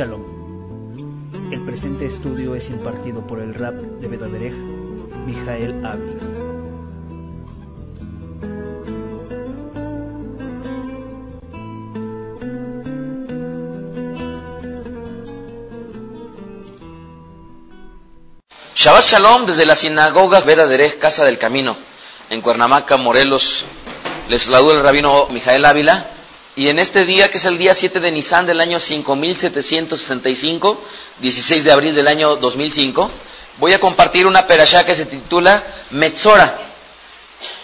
Shalom. El presente estudio es impartido por el rap de Bedaderech, Mijael Ávila. Shabbat Shalom desde la sinagoga Veda Derech, Casa del Camino, en Cuernavaca, Morelos. Les saluda el rabino Mijael Ávila. Y en este día, que es el día 7 de Nisan del año 5765, 16 de abril del año 2005, voy a compartir una perashá que se titula Metzora,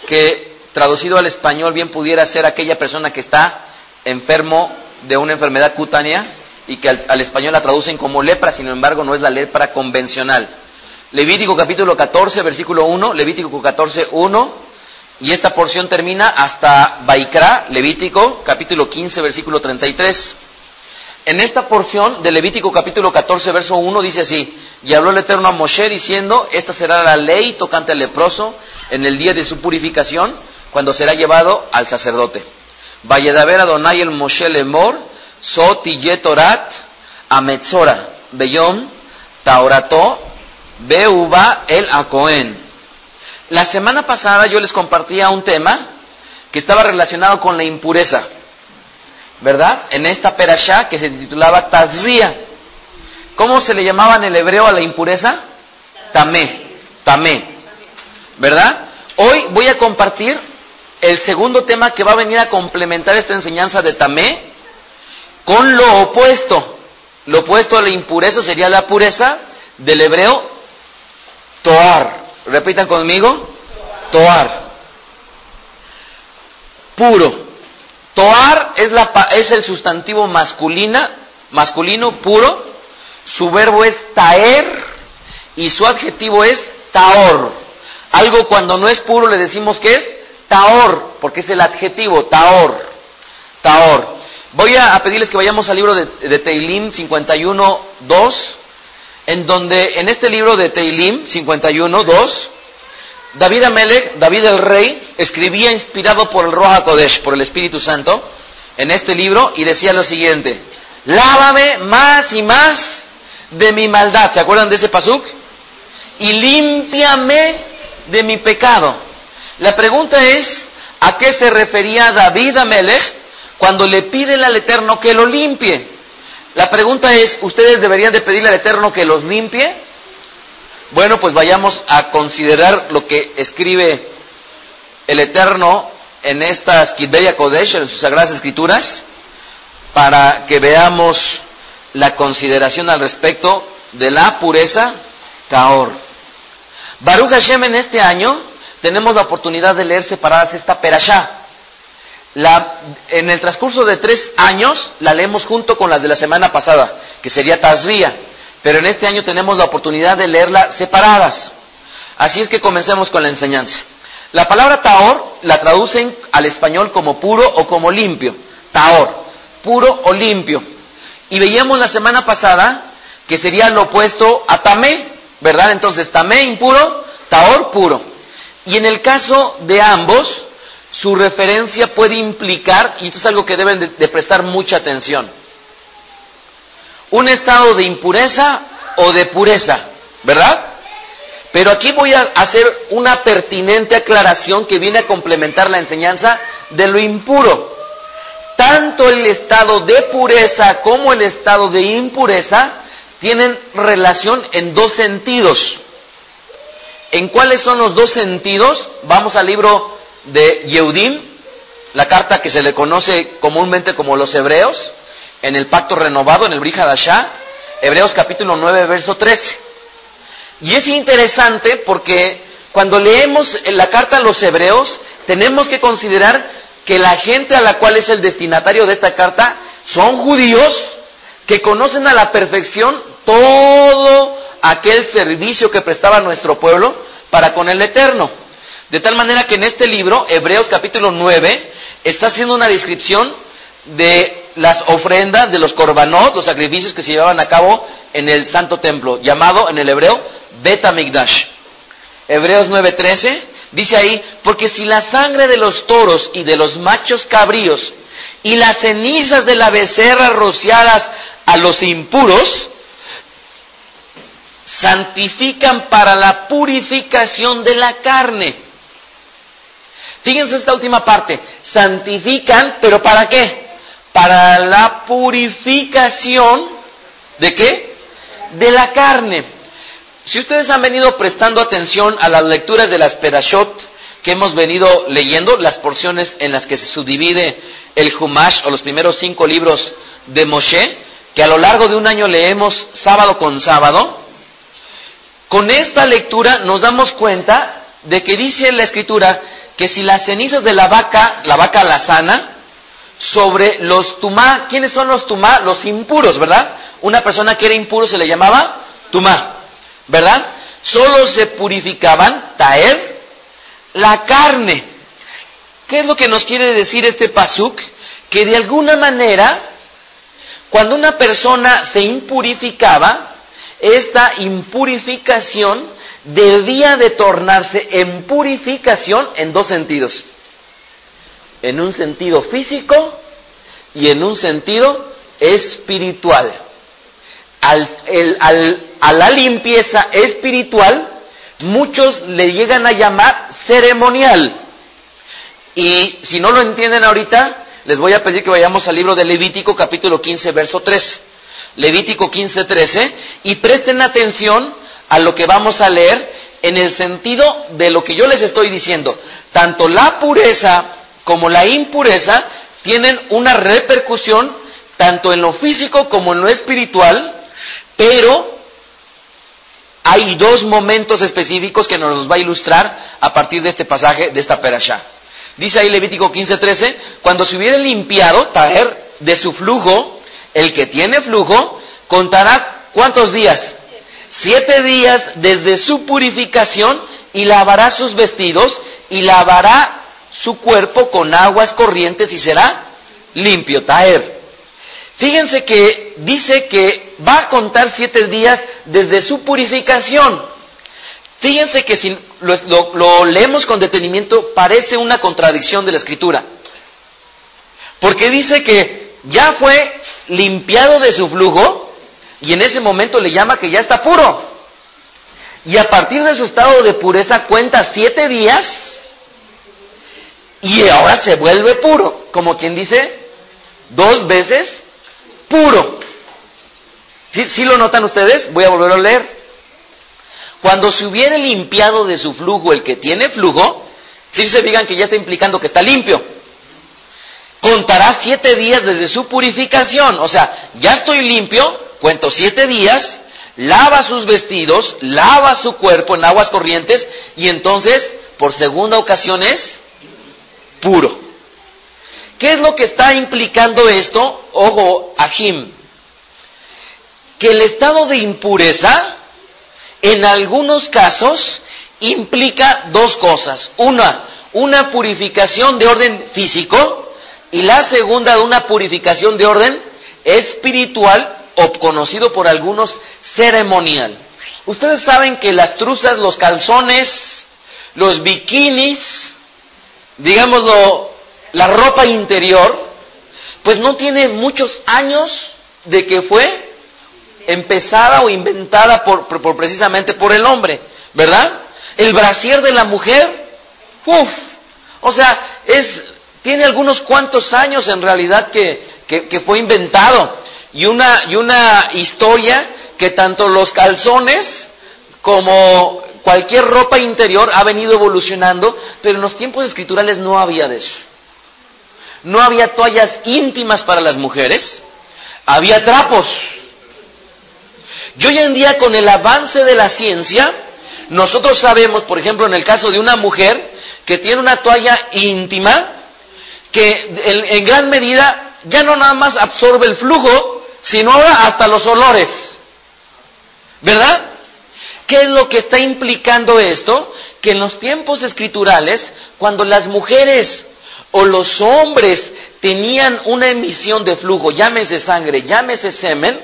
que traducido al español bien pudiera ser aquella persona que está enfermo de una enfermedad cutánea y que al, al español la traducen como lepra, sin embargo no es la lepra convencional. Levítico capítulo 14, versículo 1, Levítico 14, 1, y esta porción termina hasta Baikra, Levítico capítulo 15, versículo 33. En esta porción de Levítico capítulo 14, verso 1 dice así, y habló el Eterno a Moshe diciendo, esta será la ley tocante al leproso en el día de su purificación, cuando será llevado al sacerdote. Valledaver Adonai el Moshe Lemor, Soti Yetorat, Ametzora, Beyom, Taorato, Beuba el Acohen. La semana pasada yo les compartía un tema que estaba relacionado con la impureza, ¿verdad? En esta perashá que se titulaba Tazría. ¿Cómo se le llamaba en el hebreo a la impureza? Tamé, tamé, ¿verdad? Hoy voy a compartir el segundo tema que va a venir a complementar esta enseñanza de tamé con lo opuesto. Lo opuesto a la impureza sería la pureza del hebreo toar. Repitan conmigo. Toar. Puro. Toar es, la, es el sustantivo masculina, masculino puro. Su verbo es taer y su adjetivo es taor. Algo cuando no es puro le decimos que es taor, porque es el adjetivo, taor. Taor. Voy a, pedirles que vayamos al libro de, de Teilim 51, 2 en donde en este libro de Teilim 51, 2, David Amelech, David el rey, escribía inspirado por el Roja Kodesh, por el Espíritu Santo, en este libro y decía lo siguiente, lávame más y más de mi maldad, ¿se acuerdan de ese pasuk? Y límpiame de mi pecado. La pregunta es, ¿a qué se refería David Amelech cuando le piden al Eterno que lo limpie? La pregunta es, ¿ustedes deberían de pedirle al Eterno que los limpie? Bueno, pues vayamos a considerar lo que escribe el Eterno en estas Kidbeya Kodesh, en sus Sagradas Escrituras, para que veamos la consideración al respecto de la pureza Taor. Baruch Hashem en este año tenemos la oportunidad de leer separadas esta perashá. La, en el transcurso de tres años la leemos junto con las de la semana pasada, que sería Tazría, pero en este año tenemos la oportunidad de leerla separadas. Así es que comencemos con la enseñanza. La palabra Taor la traducen al español como puro o como limpio. Taor, puro o limpio. Y veíamos la semana pasada que sería lo opuesto a Tamé, ¿verdad? Entonces Tamé impuro, Taor puro. Y en el caso de ambos, su referencia puede implicar, y esto es algo que deben de, de, prestar mucha atención, un estado de impureza o de pureza, ¿verdad? Pero aquí voy a hacer una pertinente aclaración que viene a complementar la enseñanza de lo impuro. Tanto el estado de pureza como el estado de impureza tienen relación en dos sentidos. ¿En cuáles son los dos sentidos? Vamos al libro de Yehudim, la carta que se le conoce comúnmente como los hebreos, en el pacto renovado, en el Brihadashá, Hebreos capítulo 9, verso 13. Y es interesante porque cuando leemos la carta a los hebreos, tenemos que considerar que la gente a la cual es el destinatario de esta carta son judíos que conocen a la perfección todo aquel servicio que prestaba nuestro pueblo para con el Eterno. De tal manera que en este libro, Hebreos capítulo 9, está haciendo una descripción de las ofrendas, de los korbanot, los sacrificios que se llevaban a cabo en el santo templo, llamado en el hebreo Betamigdash. Hebreos 9:13 dice ahí, porque si la sangre de los toros y de los machos cabríos y las cenizas de la becerra rociadas a los impuros, santifican para la purificación de la carne Fíjense esta última parte. Santifican, pero ¿para qué? Para la purificación de qué? De la carne. Si ustedes han venido prestando atención a las lecturas de las Perashot que hemos venido leyendo, las porciones en las que se subdivide el Humash o los primeros cinco libros de Moshe, que a lo largo de un año leemos sábado con sábado, con esta lectura nos damos cuenta de que dice la escritura que si las cenizas de la vaca, la vaca la sana, sobre los tumá, ¿quiénes son los tumá? Los impuros, ¿verdad? Una persona que era impuro se le llamaba tumá, ¿verdad? Solo se purificaban, taer, la carne. ¿Qué es lo que nos quiere decir este pasuk? Que de alguna manera, cuando una persona se impurificaba, esta impurificación debía de tornarse en purificación en dos sentidos. En un sentido físico y en un sentido espiritual. a la limpieza espiritual, muchos le llegan a llamar ceremonial. Y si no lo entienden ahorita, les voy a pedir que vayamos al libro de Levítico capítulo 15, verso 13. Levítico 15, 13, y presten atención a lo que vamos a leer en el sentido de lo que yo les estoy diciendo. Tanto la pureza como la impureza tienen una repercusión tanto en lo físico como en lo espiritual, pero hay dos momentos específicos que nos va a ilustrar a partir de este pasaje, de esta perashá. Dice ahí Levítico 15:13, cuando se hubiera limpiado, traer de su flujo, el que tiene flujo, contará cuántos días? Siete días desde su purificación y lavará sus vestidos y lavará su cuerpo con aguas corrientes y será limpio, taer. Fíjense que dice que va a contar siete días desde su purificación. Fíjense que si lo, lo leemos con detenimiento parece una contradicción de la escritura. Porque dice que ya fue limpiado de su flujo, y en ese momento le llama que ya está puro. Y a partir de su estado de pureza cuenta siete días y ahora se vuelve puro. Como quien dice, dos veces puro. ¿Sí, lo notan ustedes? Voy a volver a leer. Cuando se hubiere limpiado de su flujo el que tiene flujo, si se digan que ya está implicando que está limpio. Contará siete días desde su purificación. O sea, ya estoy limpio, cuento siete días, lava sus vestidos, lava su cuerpo en aguas corrientes y entonces por segunda ocasión es puro. ¿Qué es lo que está implicando esto? Ojo, Ajim. Que el estado de impureza, en algunos casos, implica dos cosas. Una, una purificación de orden físico y la segunda, una purificación de orden espiritual o conocido por algunos ceremonial. Ustedes saben que las truzas, los calzones, los bikinis, digámoslo, la ropa interior, pues no tiene muchos años de que fue empezada o inventada por, precisamente por el hombre, ¿verdad? El brasier de la mujer, uff, o sea, es, tiene algunos cuantos años en realidad que, que fue inventado y una, y una historia que tanto los calzones como cualquier ropa interior ha venido evolucionando, pero en los tiempos escriturales no había de eso. No había toallas íntimas para las mujeres, había trapos. Y hoy en día con el avance de la ciencia, Nosotros sabemos, por ejemplo, en el caso de una mujer que tiene una toalla íntima, que en, gran medida ya no nada más absorbe el flujo, sino ahora hasta los olores. ¿Verdad? ¿Qué es lo que está implicando esto? Que en los tiempos escriturales, cuando las mujeres o los hombres tenían una emisión de flujo, llámese sangre, llámese semen,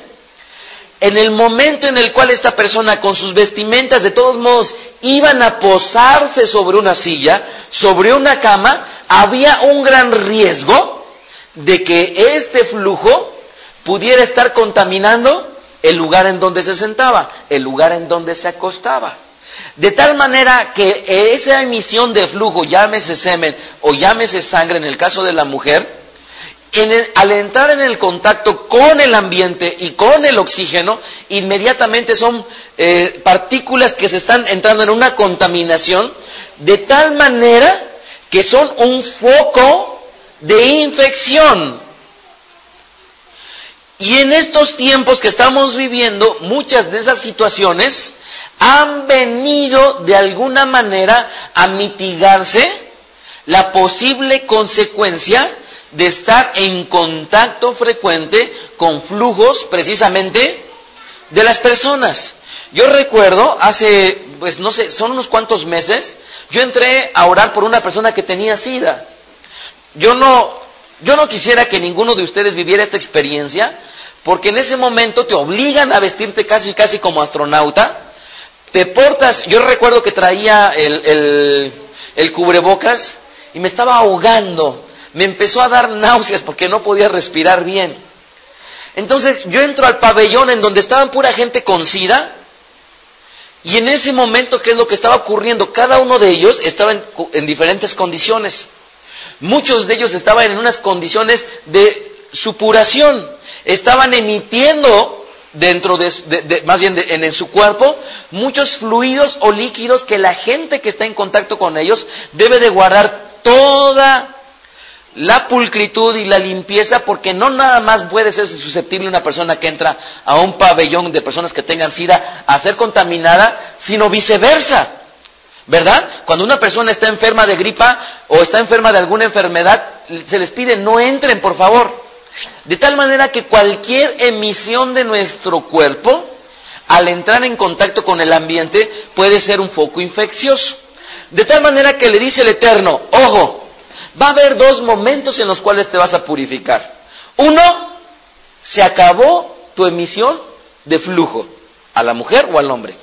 en el momento en el cual esta persona con sus vestimentas de todos modos iban a posarse sobre una silla, sobre una cama, había un gran riesgo de que este flujo pudiera estar contaminando el lugar en donde se sentaba, el lugar en donde se acostaba. De tal manera que esa emisión de flujo, llámese semen o llámese sangre en el caso de la mujer, al entrar en el contacto con el ambiente y con el oxígeno, inmediatamente son eh, partículas que se están entrando en una contaminación de tal manera que son un foco de infección. Y en estos tiempos que estamos viviendo, muchas de esas situaciones han venido de alguna manera a mitigarse la posible consecuencia de estar en contacto frecuente con flujos precisamente de las personas. Yo recuerdo hace, pues no sé, son unos cuantos meses, yo entré a orar por una persona que tenía sida. Yo no, yo no quisiera que ninguno de ustedes viviera esta experiencia, porque en ese momento te obligan a vestirte casi, casi como astronauta, te portas, yo recuerdo que traía el, el, cubrebocas y me estaba ahogando me empezó a dar náuseas porque no podía respirar bien. Entonces yo entro al pabellón en donde estaban pura gente con sida y en ese momento, ¿qué es lo que estaba ocurriendo? Cada uno de ellos estaba en, diferentes condiciones. Muchos de ellos estaban en unas condiciones de supuración, estaban emitiendo dentro de, más bien en, en, su cuerpo, muchos fluidos o líquidos que la gente que está en contacto con ellos debe de guardar toda la pulcritud y la limpieza, porque no nada más puede ser susceptible una persona que entra a un pabellón de personas que tengan sida a ser contaminada, sino viceversa. ¿Verdad? Cuando una persona está enferma de gripa o está enferma de alguna enfermedad, se les pide no entren, por favor. De tal manera que cualquier emisión de nuestro cuerpo, al entrar en contacto con el ambiente, puede ser un foco infeccioso. De tal manera que le dice el Eterno, ojo, Va a haber dos momentos en los cuales te vas a purificar. Uno, se acabó tu emisión de flujo a la mujer o al hombre.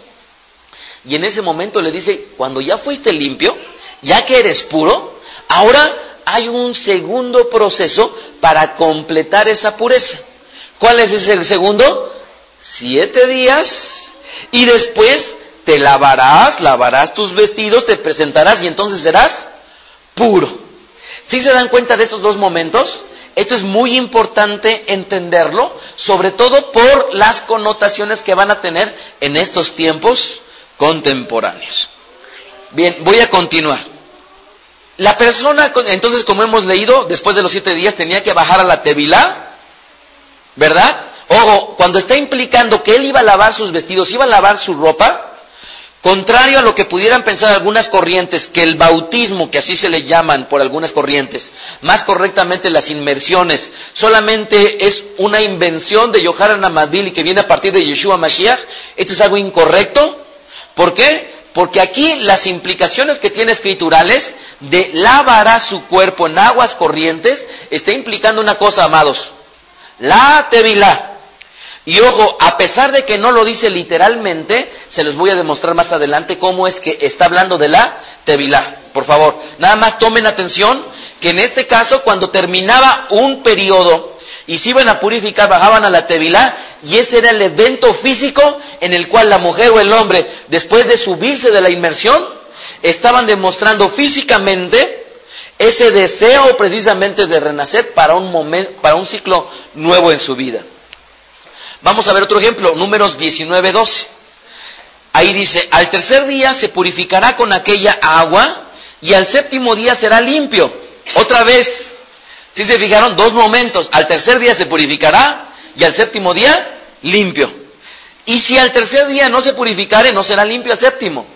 Y en ese momento le dice, cuando ya fuiste limpio, ya que eres puro, ahora hay un segundo proceso para completar esa pureza. ¿Cuál es ese segundo? Siete días y después te lavarás, lavarás tus vestidos, te presentarás y entonces serás puro. Si se dan cuenta de estos dos momentos? Esto es muy importante entenderlo, sobre todo por las connotaciones que van a tener en estos tiempos contemporáneos. Bien, voy a continuar. La persona, entonces, como hemos leído, después de los siete días tenía que bajar a la Tevilá, ¿verdad? Ojo, cuando está implicando que él iba a lavar sus vestidos, iba a lavar su ropa, Contrario a lo que pudieran pensar algunas corrientes, que el bautismo, que así se le llaman por algunas corrientes, más correctamente las inmersiones, solamente es una invención de Yohanan Amadili que viene a partir de Yeshua Mashiach, esto es algo incorrecto. ¿Por qué? Porque aquí las implicaciones que tiene escriturales de lavará su cuerpo en aguas corrientes está implicando una cosa, amados. La tevilá, y ojo, a pesar de que no lo dice literalmente, se los voy a demostrar más adelante cómo es que está hablando de la Tevilá. Por favor, nada más tomen atención que en este caso cuando terminaba un periodo y se iban a purificar, bajaban a la Tevilá y ese era el evento físico en el cual la mujer o el hombre, después de subirse de la inmersión, estaban demostrando físicamente ese deseo precisamente de renacer para un momento, para un ciclo nuevo en su vida. Vamos a ver otro ejemplo, números 19, 12. Ahí dice, al tercer día se purificará con aquella agua y al séptimo día será limpio. Otra vez, si se fijaron, dos momentos. Al tercer día se purificará y al séptimo día limpio. Y si al tercer día no se purificare, no será limpio al séptimo.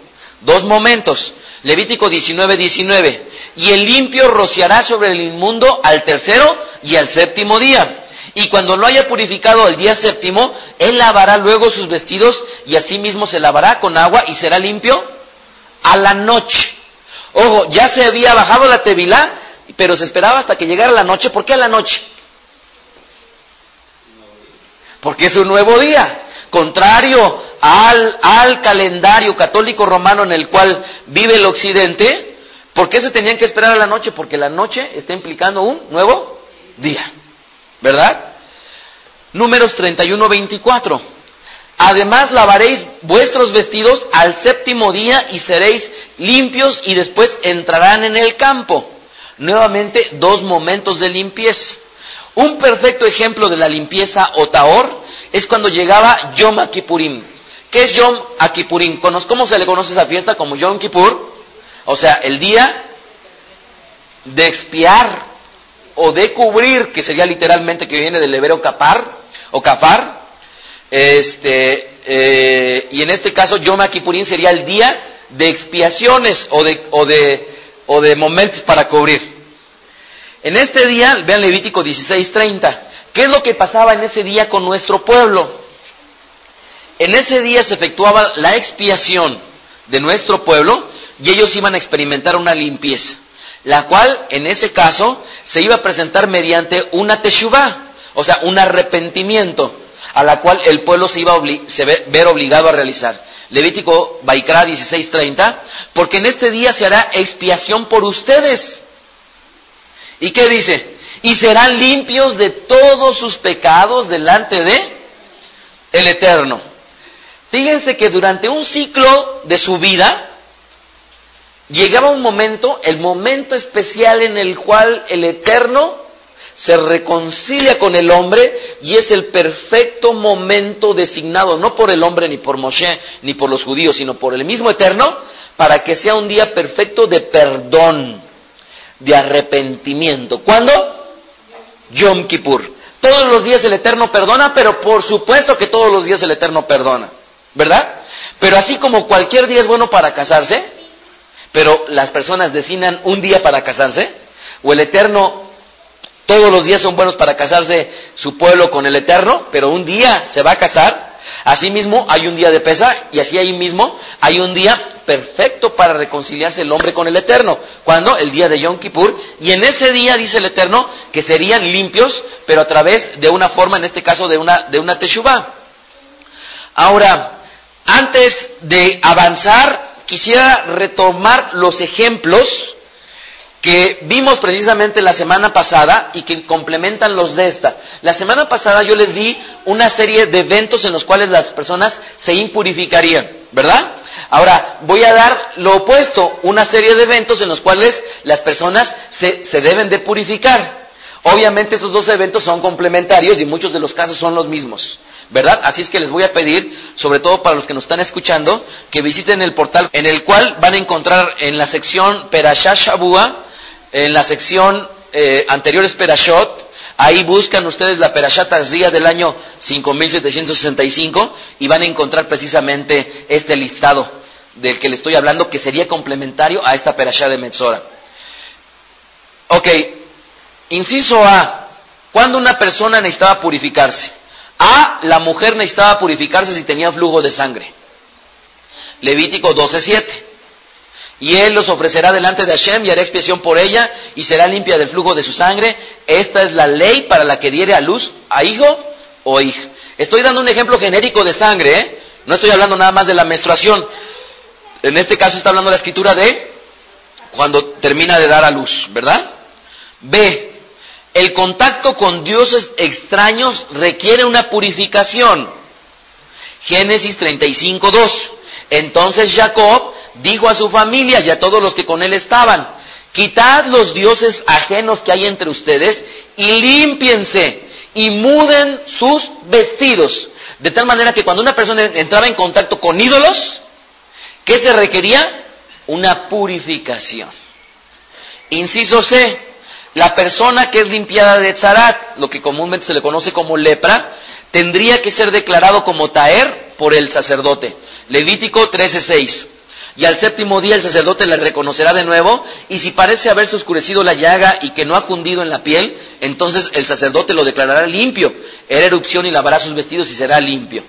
Dos momentos. Levítico 19, 19. Y el limpio rociará sobre el inmundo al tercero y al séptimo día. Y cuando lo haya purificado el día séptimo, él lavará luego sus vestidos y asimismo se lavará con agua y será limpio a la noche. Ojo, ya se había bajado la tevilá, pero se esperaba hasta que llegara la noche. ¿Por qué a la noche? Porque es un nuevo día. Contrario al, al calendario católico romano en el cual vive el occidente, ¿por qué se tenían que esperar a la noche? Porque la noche está implicando un nuevo día. ¿Verdad? Números 31, 24. Además lavaréis vuestros vestidos al séptimo día y seréis limpios y después entrarán en el campo. Nuevamente dos momentos de limpieza. Un perfecto ejemplo de la limpieza o taor es cuando llegaba Yom Kippurim. ¿Qué es Yom Kippurim? ¿Cómo se le conoce esa fiesta? Como Yom Kippur. O sea, el día de expiar o de cubrir, que sería literalmente que viene del hebreo capar o kafar. Este, eh, y en este caso Yom Kippurim sería el día de expiaciones o de, o de, o de momentos para cubrir. En este día, vean Levítico 16:30, ¿qué es lo que pasaba en ese día con nuestro pueblo? En ese día se efectuaba la expiación de nuestro pueblo y ellos iban a experimentar una limpieza, la cual en ese caso se iba a presentar mediante una teshuvah, o sea, un arrepentimiento, a la cual el pueblo se iba a ver obligado a realizar. Levítico Baikra 16:30, porque en este día se hará expiación por ustedes. ¿Y qué dice? Y serán limpios de todos sus pecados delante de el Eterno. Fíjense que durante un ciclo de su vida llegaba un momento, el momento especial en el cual el Eterno se reconcilia con el hombre y es el perfecto momento designado, no por el hombre ni por Moshe ni por los judíos, sino por el mismo Eterno, para que sea un día perfecto de perdón, de arrepentimiento. ¿Cuándo? Yom Kippur. Todos los días el Eterno perdona, pero por supuesto que todos los días el Eterno perdona, ¿verdad? Pero así como cualquier día es bueno para casarse, pero las personas designan un día para casarse, o el Eterno todos los días son buenos para casarse su pueblo con el Eterno, pero un día se va a casar. Asimismo, hay un día de pesa y así ahí mismo hay un día perfecto para reconciliarse el hombre con el Eterno. cuando El día de Yom Kippur. Y en ese día dice el Eterno que serían limpios, pero a través de una forma, en este caso de una, de una teshuvah. Ahora, antes de avanzar, quisiera retomar los ejemplos que vimos precisamente la semana pasada y que complementan los de esta. La semana pasada yo les di una serie de eventos en los cuales las personas se impurificarían, ¿verdad? Ahora, voy a dar lo opuesto, una serie de eventos en los cuales las personas se, se deben de purificar. Obviamente estos dos eventos son complementarios y muchos de los casos son los mismos. ¿verdad? Así es que les voy a pedir, sobre todo para los que nos están escuchando, que visiten el portal en el cual van a encontrar en la sección Perashah Shabua en la sección eh, anterior es Perashot, ahí buscan ustedes la Perashat Azria del año 5765 y van a encontrar precisamente este listado del que le estoy hablando que sería complementario a esta Perashat de Metzora. Ok, inciso A, ¿cuándo una persona necesitaba purificarse? A, la mujer necesitaba purificarse si tenía flujo de sangre. Levítico 12.7 y él los ofrecerá delante de Hashem y hará expiación por ella y será limpia del flujo de su sangre. Esta es la ley para la que diere a luz a hijo o hija. Estoy dando un ejemplo genérico de sangre, ¿eh? no estoy hablando nada más de la menstruación. En este caso está hablando la escritura de cuando termina de dar a luz, ¿verdad? B. El contacto con dioses extraños requiere una purificación. Génesis 35.2. Entonces Jacob dijo a su familia y a todos los que con él estaban, quitad los dioses ajenos que hay entre ustedes y límpiense y muden sus vestidos. De tal manera que cuando una persona entraba en contacto con ídolos, ¿qué se requería? Una purificación. Inciso C, la persona que es limpiada de tzarat, lo que comúnmente se le conoce como lepra, tendría que ser declarado como taer por el sacerdote. Levítico 13:6. Y al séptimo día el sacerdote le reconocerá de nuevo, y si parece haberse oscurecido la llaga y que no ha cundido en la piel, entonces el sacerdote lo declarará limpio. Era erupción y lavará sus vestidos y será limpio.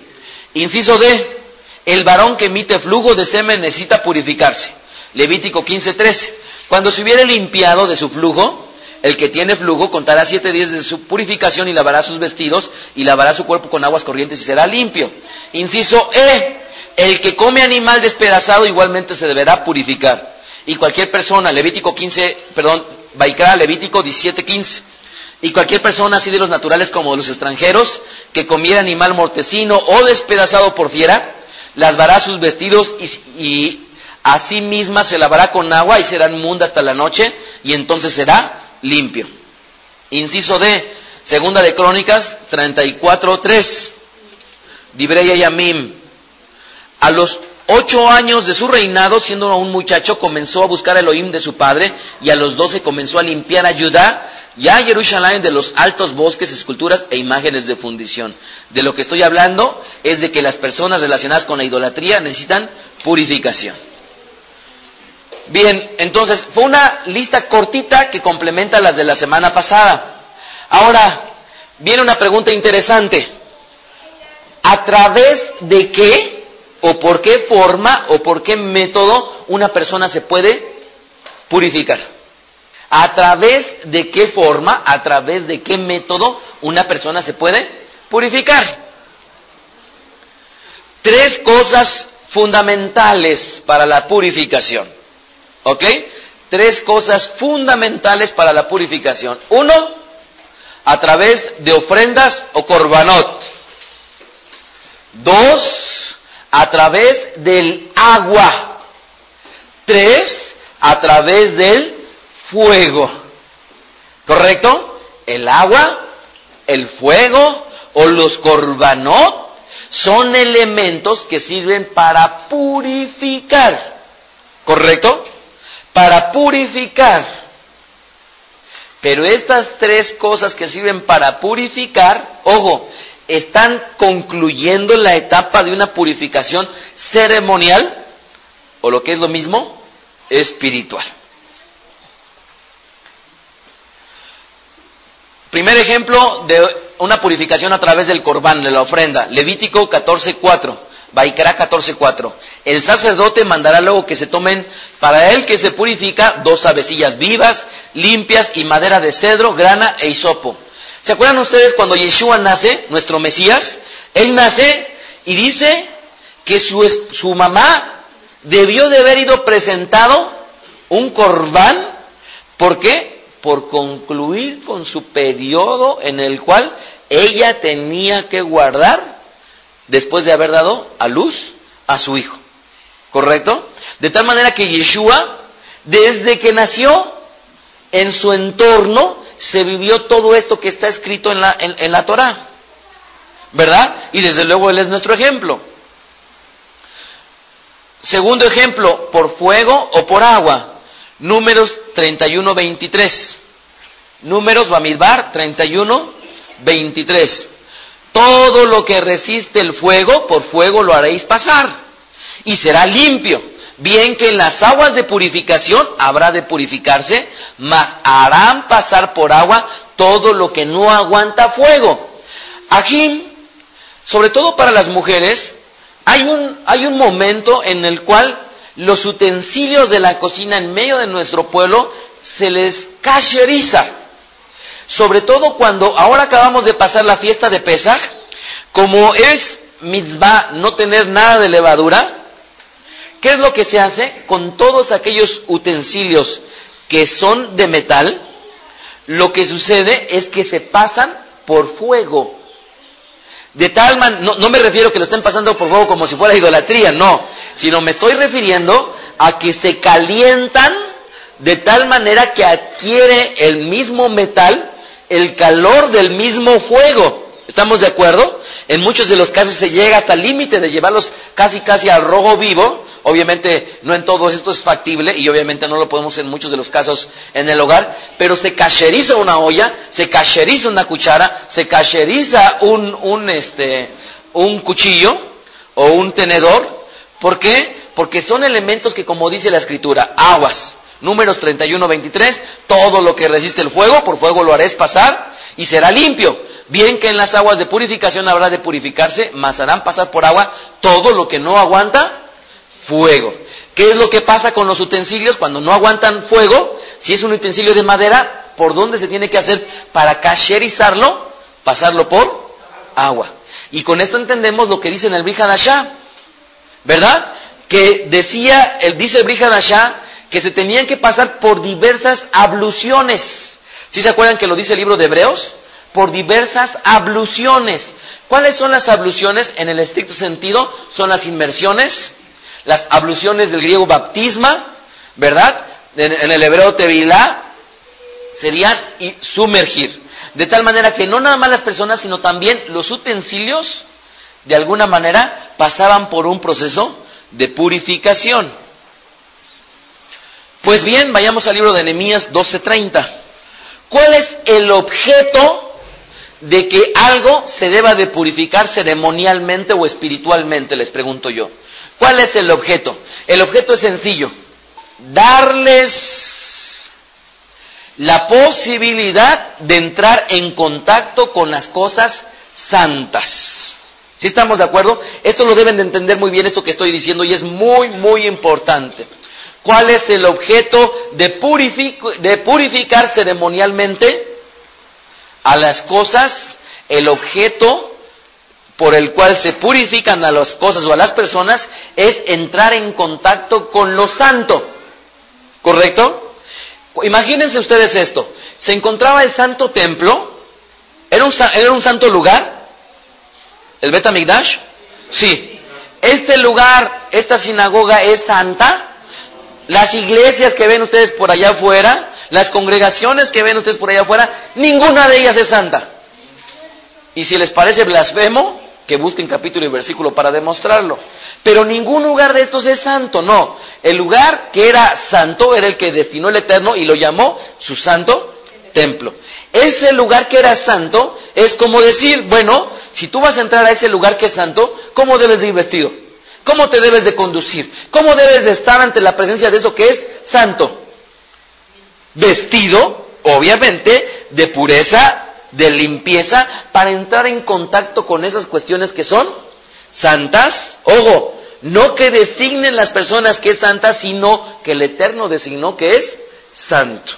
Inciso D. El varón que emite flujo de semen necesita purificarse. Levítico 15:13. Cuando se hubiere limpiado de su flujo, el que tiene flujo contará siete días de su purificación y lavará sus vestidos y lavará su cuerpo con aguas corrientes y será limpio. Inciso E. El que come animal despedazado igualmente se deberá purificar. Y cualquier persona, Levítico 15, perdón, Baikra, Levítico 17, 15. Y cualquier persona, así de los naturales como de los extranjeros, que comiera animal mortecino o despedazado por fiera, lasvará sus vestidos y, y a sí misma se lavará con agua y será inmunda hasta la noche y entonces será limpio. Inciso D, segunda de Crónicas 34, 3. Dibreya Yamim, a los ocho años de su reinado, siendo un muchacho, comenzó a buscar el Elohim de su padre y a los doce comenzó a limpiar a Judá y a Jerusalén de los altos bosques, esculturas e imágenes de fundición. De lo que estoy hablando es de que las personas relacionadas con la idolatría necesitan purificación. Bien, entonces fue una lista cortita que complementa las de la semana pasada. Ahora, viene una pregunta interesante. ¿A través de qué o por qué forma o por qué método una persona se puede purificar. A través de qué forma, a través de qué método una persona se puede purificar. Tres cosas fundamentales para la purificación. ¿Ok? Tres cosas fundamentales para la purificación. Uno, a través de ofrendas o corbanot. Dos, a través del agua. Tres, a través del fuego. ¿Correcto? El agua, el fuego o los corbanot son elementos que sirven para purificar. ¿Correcto? Para purificar. Pero estas tres cosas que sirven para purificar, ojo, están concluyendo la etapa de una purificación ceremonial o lo que es lo mismo, espiritual. Primer ejemplo de una purificación a través del corbán, de la ofrenda, Levítico 14.4, Baikara 14.4. El sacerdote mandará luego que se tomen para él que se purifica dos avecillas vivas, limpias y madera de cedro, grana e hisopo ¿Se acuerdan ustedes cuando Yeshua nace, nuestro Mesías? Él nace y dice que su, mamá debió de haber ido presentado un corbán. ¿Por qué? Por concluir con su periodo en el cual ella tenía que guardar después de haber dado a luz a su hijo. ¿Correcto? De tal manera que Yeshua, desde que nació, en su entorno, se vivió todo esto que está escrito en la, en, la Torah. ¿Verdad? Y desde luego Él es nuestro ejemplo. Segundo ejemplo, por fuego o por agua. Números 31, 23. Números Bamidbar 31, 23. Todo lo que resiste el fuego, por fuego lo haréis pasar. Y será limpio bien que en las aguas de purificación habrá de purificarse, mas harán pasar por agua todo lo que no aguanta fuego. Aquí, sobre todo para las mujeres, hay un, hay un momento en el cual los utensilios de la cocina en medio de nuestro pueblo se les cacheriza. Sobre todo cuando ahora acabamos de pasar la fiesta de Pesach, como es mitzvah no tener nada de levadura, ¿Qué es lo que se hace con todos aquellos utensilios que son de metal? Lo que sucede es que se pasan por fuego. De tal manera, no, me refiero a que lo estén pasando por fuego como si fuera idolatría, no, sino me estoy refiriendo a que se calientan de tal manera que adquiere el mismo metal el calor del mismo fuego. ¿Estamos de acuerdo? En muchos de los casos se llega hasta el límite de llevarlos casi casi al rojo vivo. Obviamente no en todo esto es factible y obviamente no lo podemos en muchos de los casos en el hogar, pero se cacheriza una olla, se cacheriza una cuchara, se cacheriza un, un, este, un cuchillo o un tenedor. ¿Por qué? Porque son elementos que, como dice la escritura, aguas. Números 31, 23, todo lo que resiste el fuego, por fuego lo haréis pasar y será limpio. Bien que en las aguas de purificación habrá de purificarse, mas harán pasar por agua todo lo que no aguanta fuego. ¿Qué es lo que pasa con los utensilios cuando no aguantan fuego? Si es un utensilio de madera, ¿por dónde se tiene que hacer para cacherizarlo? Pasarlo por agua. Y con esto entendemos lo que dice en el Brihadashá, ¿verdad? Que decía, el, dice el Brihadashá, que se tenían que pasar por diversas abluciones. ¿Sí se acuerdan que lo dice el libro de Hebreos? Por diversas abluciones. ¿Cuáles son las abluciones en el estricto sentido? Son las inmersiones, las abluciones del griego baptisma, ¿verdad? En, el hebreo tevilá, serían sumergir. De tal manera que no nada más las personas, sino también los utensilios, de alguna manera, pasaban por un proceso de purificación. Pues bien, vayamos al libro de Nehemías 12:30. ¿Cuál es el objeto de que algo se deba de purificar ceremonialmente o espiritualmente? Les pregunto yo. ¿Cuál es el objeto? El objeto es sencillo. Darles la posibilidad de entrar en contacto con las cosas santas. ¿Sí estamos de acuerdo? Esto lo deben de entender muy bien, esto que estoy diciendo, y es muy, muy importante. ¿Cuál es el objeto de, de purificar ceremonialmente a las cosas? El objeto por el cual se purifican a las cosas o a las personas es entrar en contacto con lo santo. ¿Correcto? Imagínense ustedes esto. Se encontraba el santo templo. ¿Era un, era un santo lugar? ¿El Bet Sí. ¿Este lugar, esta sinagoga es santa? Las iglesias que ven ustedes por allá afuera, las congregaciones que ven ustedes por allá afuera, ninguna de ellas es santa. Y si les parece blasfemo, que busquen capítulo y versículo para demostrarlo. Pero ningún lugar de estos es santo, no. El lugar que era santo era el que destinó el Eterno y lo llamó su santo templo. Ese lugar que era santo es como decir, bueno, si tú vas a entrar a ese lugar que es santo, ¿cómo debes de ir vestido? ¿Cómo te debes de conducir? ¿Cómo debes de estar ante la presencia de eso que es santo? Vestido, obviamente, de pureza de limpieza para entrar en contacto con esas cuestiones que son santas. Ojo, no que designen las personas que es santa, sino que el Eterno designó que es santo.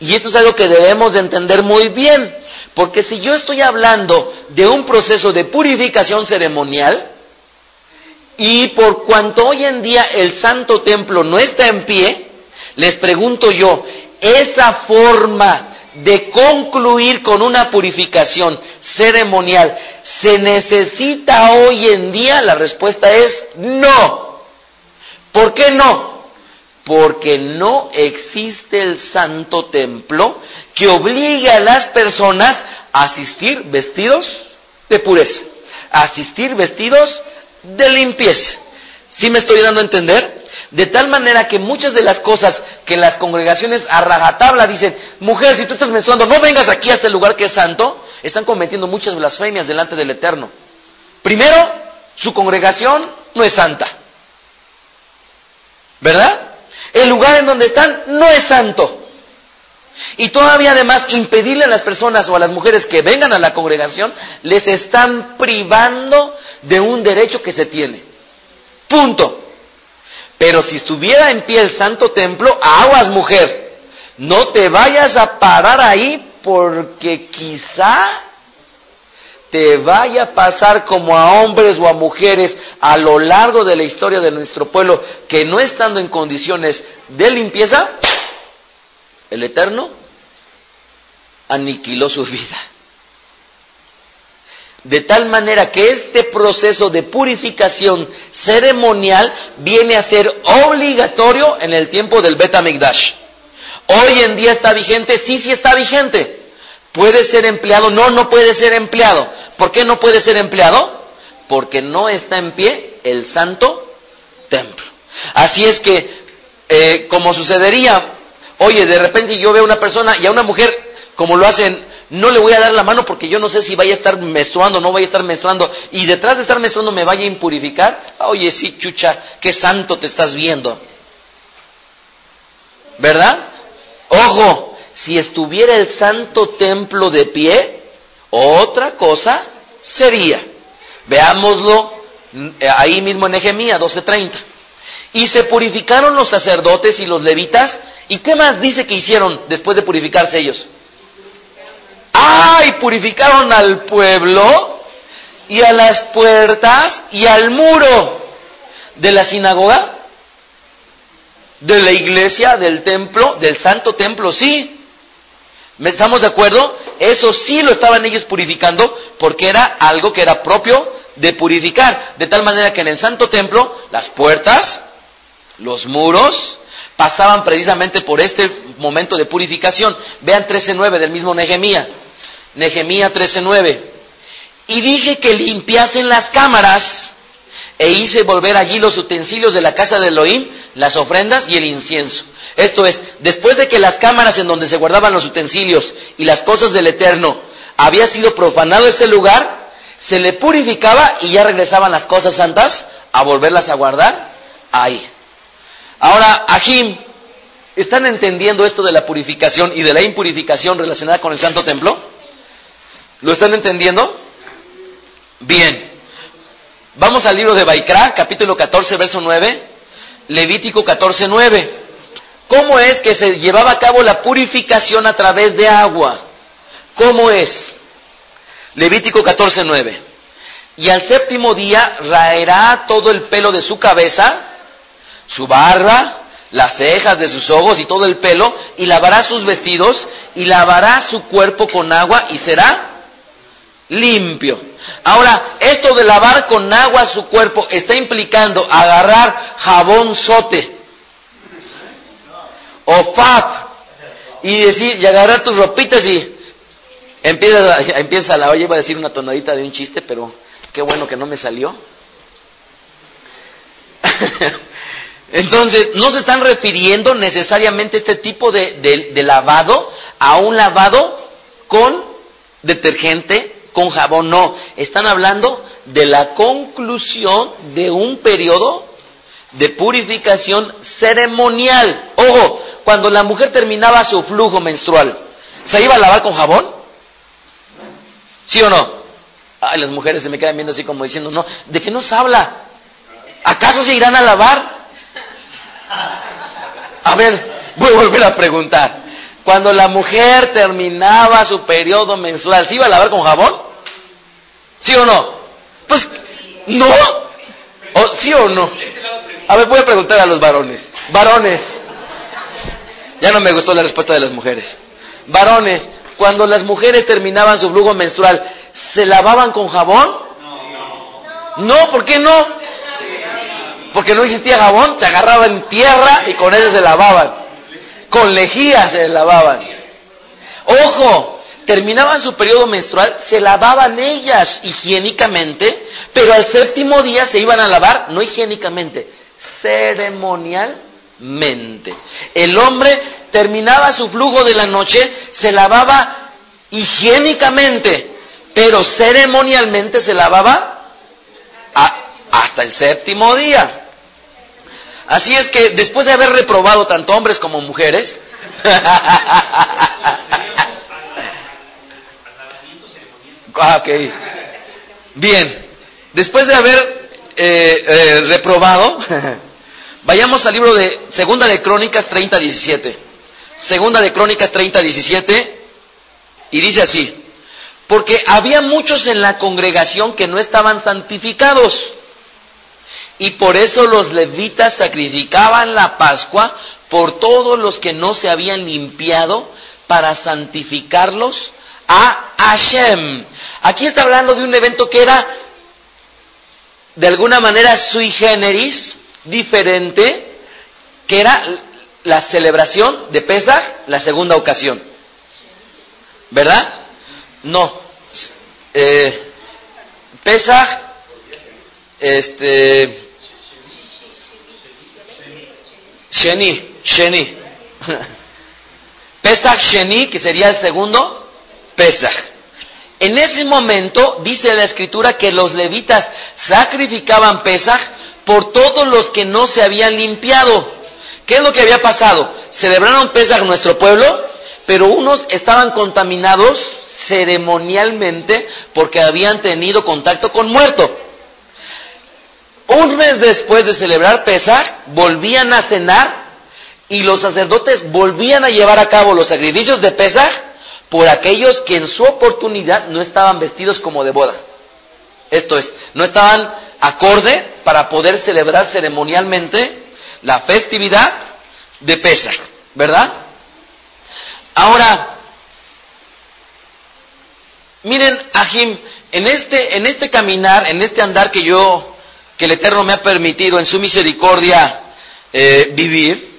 Y esto es algo que debemos de entender muy bien, porque si yo estoy hablando de un proceso de purificación ceremonial, y por cuanto hoy en día el santo templo no está en pie, les pregunto yo, esa forma de concluir con una purificación ceremonial, ¿se necesita hoy en día? La respuesta es no. ¿Por qué no? Porque no existe el santo templo que obligue a las personas a asistir vestidos de pureza, a asistir vestidos de limpieza. ¿Sí me estoy dando a entender? De tal manera que muchas de las cosas que las congregaciones a rajatabla dicen, mujer, si tú estás menstruando, no vengas aquí a este lugar que es santo, están cometiendo muchas blasfemias delante del Eterno. Primero, su congregación no es santa. ¿Verdad? El lugar en donde están no es santo. Y todavía además impedirle a las personas o a las mujeres que vengan a la congregación, les están privando de un derecho que se tiene. Punto. Pero si estuviera en pie el santo templo, aguas mujer, no te vayas a parar ahí porque quizá te vaya a pasar como a hombres o a mujeres a lo largo de la historia de nuestro pueblo que no estando en condiciones de limpieza, el Eterno aniquiló su vida. De tal manera que este proceso de purificación ceremonial viene a ser obligatorio en el tiempo del Bet Hoy en día está vigente, sí, sí está vigente. ¿Puede ser empleado? No, no puede ser empleado. ¿Por qué no puede ser empleado? Porque no está en pie el santo templo. Así es que, eh, como sucedería, oye, de repente yo veo a una persona y a una mujer, como lo hacen no le voy a dar la mano porque yo no sé si vaya a estar menstruando o no vaya a estar menstruando. Y detrás de estar menstruando me vaya a impurificar. Oye, sí, chucha, qué santo te estás viendo. ¿Verdad? Ojo, si estuviera el santo templo de pie, otra cosa sería. Veámoslo eh, ahí mismo en Nehemías 12:30. Y se purificaron los sacerdotes y los levitas. ¿Y qué más dice que hicieron después de purificarse ellos? ¡Ah! Y purificaron al pueblo y a las puertas y al muro de la sinagoga, de la iglesia, del templo, del santo templo, sí. ¿Me estamos de acuerdo? Eso sí lo estaban ellos purificando porque era algo que era propio de purificar. De tal manera que en el santo templo las puertas, los muros, pasaban precisamente por este momento de purificación. Vean 13.9 del mismo Nehemías. Nehemías 13:9. Y dije que limpiasen las cámaras e hice volver allí los utensilios de la casa de Elohim, las ofrendas y el incienso. Esto es, después de que las cámaras en donde se guardaban los utensilios y las cosas del Eterno había sido profanado este lugar, se le purificaba y ya regresaban las cosas santas a volverlas a guardar ahí. Ahora, Ajim, ¿están entendiendo esto de la purificación y de la impurificación relacionada con el Santo Templo? ¿Lo están entendiendo? Bien. Vamos al libro de Baikra, capítulo 14, verso 9. Levítico 14, 9. ¿Cómo es que se llevaba a cabo la purificación a través de agua? ¿Cómo es? Levítico 14, 9. Y al séptimo día raerá todo el pelo de su cabeza, su barba, las cejas de sus ojos y todo el pelo, y lavará sus vestidos, y lavará su cuerpo con agua, y será limpio. Ahora, esto de lavar con agua su cuerpo está implicando agarrar jabón sote o fab y decir, y agarrar tus ropitas y empieza, empieza la, oye, iba a decir una tonadita de un chiste, pero qué bueno que no me salió. Entonces, no se están refiriendo necesariamente este tipo de lavado a un lavado con detergente con jabón, no. Están hablando de la conclusión de un periodo de purificación ceremonial. Ojo, cuando la mujer terminaba su flujo menstrual, ¿se iba a lavar con jabón? ¿Sí o no? Ay, las mujeres se me quedan viendo así como diciendo, no, ¿de qué nos habla? ¿Acaso se irán a lavar? A ver, voy a volver a preguntar. Cuando la mujer terminaba su periodo menstrual, ¿se iba a lavar con jabón? ¿Sí o no? Pues, ¿no? ¿O, ¿Sí o no? A ver, voy a preguntar a los varones. Varones. Ya no me gustó la respuesta de las mujeres. Varones, cuando las mujeres terminaban su flujo menstrual, ¿se lavaban con jabón? No, ¿por qué no? Porque no existía jabón, se agarraban tierra y con eso se lavaban con lejía se lavaban. Ojo, terminaban su periodo menstrual, se lavaban ellas higiénicamente, pero al séptimo día se iban a lavar, no higiénicamente, ceremonialmente. El hombre terminaba su flujo de la noche, se lavaba higiénicamente, pero ceremonialmente se lavaba hasta el séptimo día. Así es que después de haber reprobado tanto hombres como mujeres, ah, Bien, después de haber eh, eh, reprobado, vayamos al libro de Segunda de Crónicas 30, 17. Segunda de Crónicas 30, 17, y dice así, porque había muchos en la congregación que no estaban santificados y por eso los levitas sacrificaban la Pascua por todos los que no se habían limpiado para santificarlos a Hashem. Aquí está hablando de un evento que era de alguna manera sui generis, diferente, que era la celebración de Pesach, la segunda ocasión. ¿Verdad? No. Eh, Pesach, este, Sheni, Sheni. Pesach Sheni, que sería el segundo, Pesaj. En ese momento dice la escritura que los levitas sacrificaban Pesaj por todos los que no se habían limpiado. ¿Qué es lo que había pasado? Celebraron Pesaj nuestro pueblo, pero unos estaban contaminados ceremonialmente porque habían tenido contacto con muerto. Un mes después de celebrar Pesaj, volvían a cenar y los sacerdotes volvían a llevar a cabo los sacrificios de Pesaj por aquellos que en su oportunidad no estaban vestidos como de boda. Esto es, no estaban acorde para poder celebrar ceremonialmente la festividad de Pesach, ¿verdad? Ahora, miren, Ajim, en este, en este caminar, en este andar que yo, que el Eterno me ha permitido en su misericordia eh, vivir,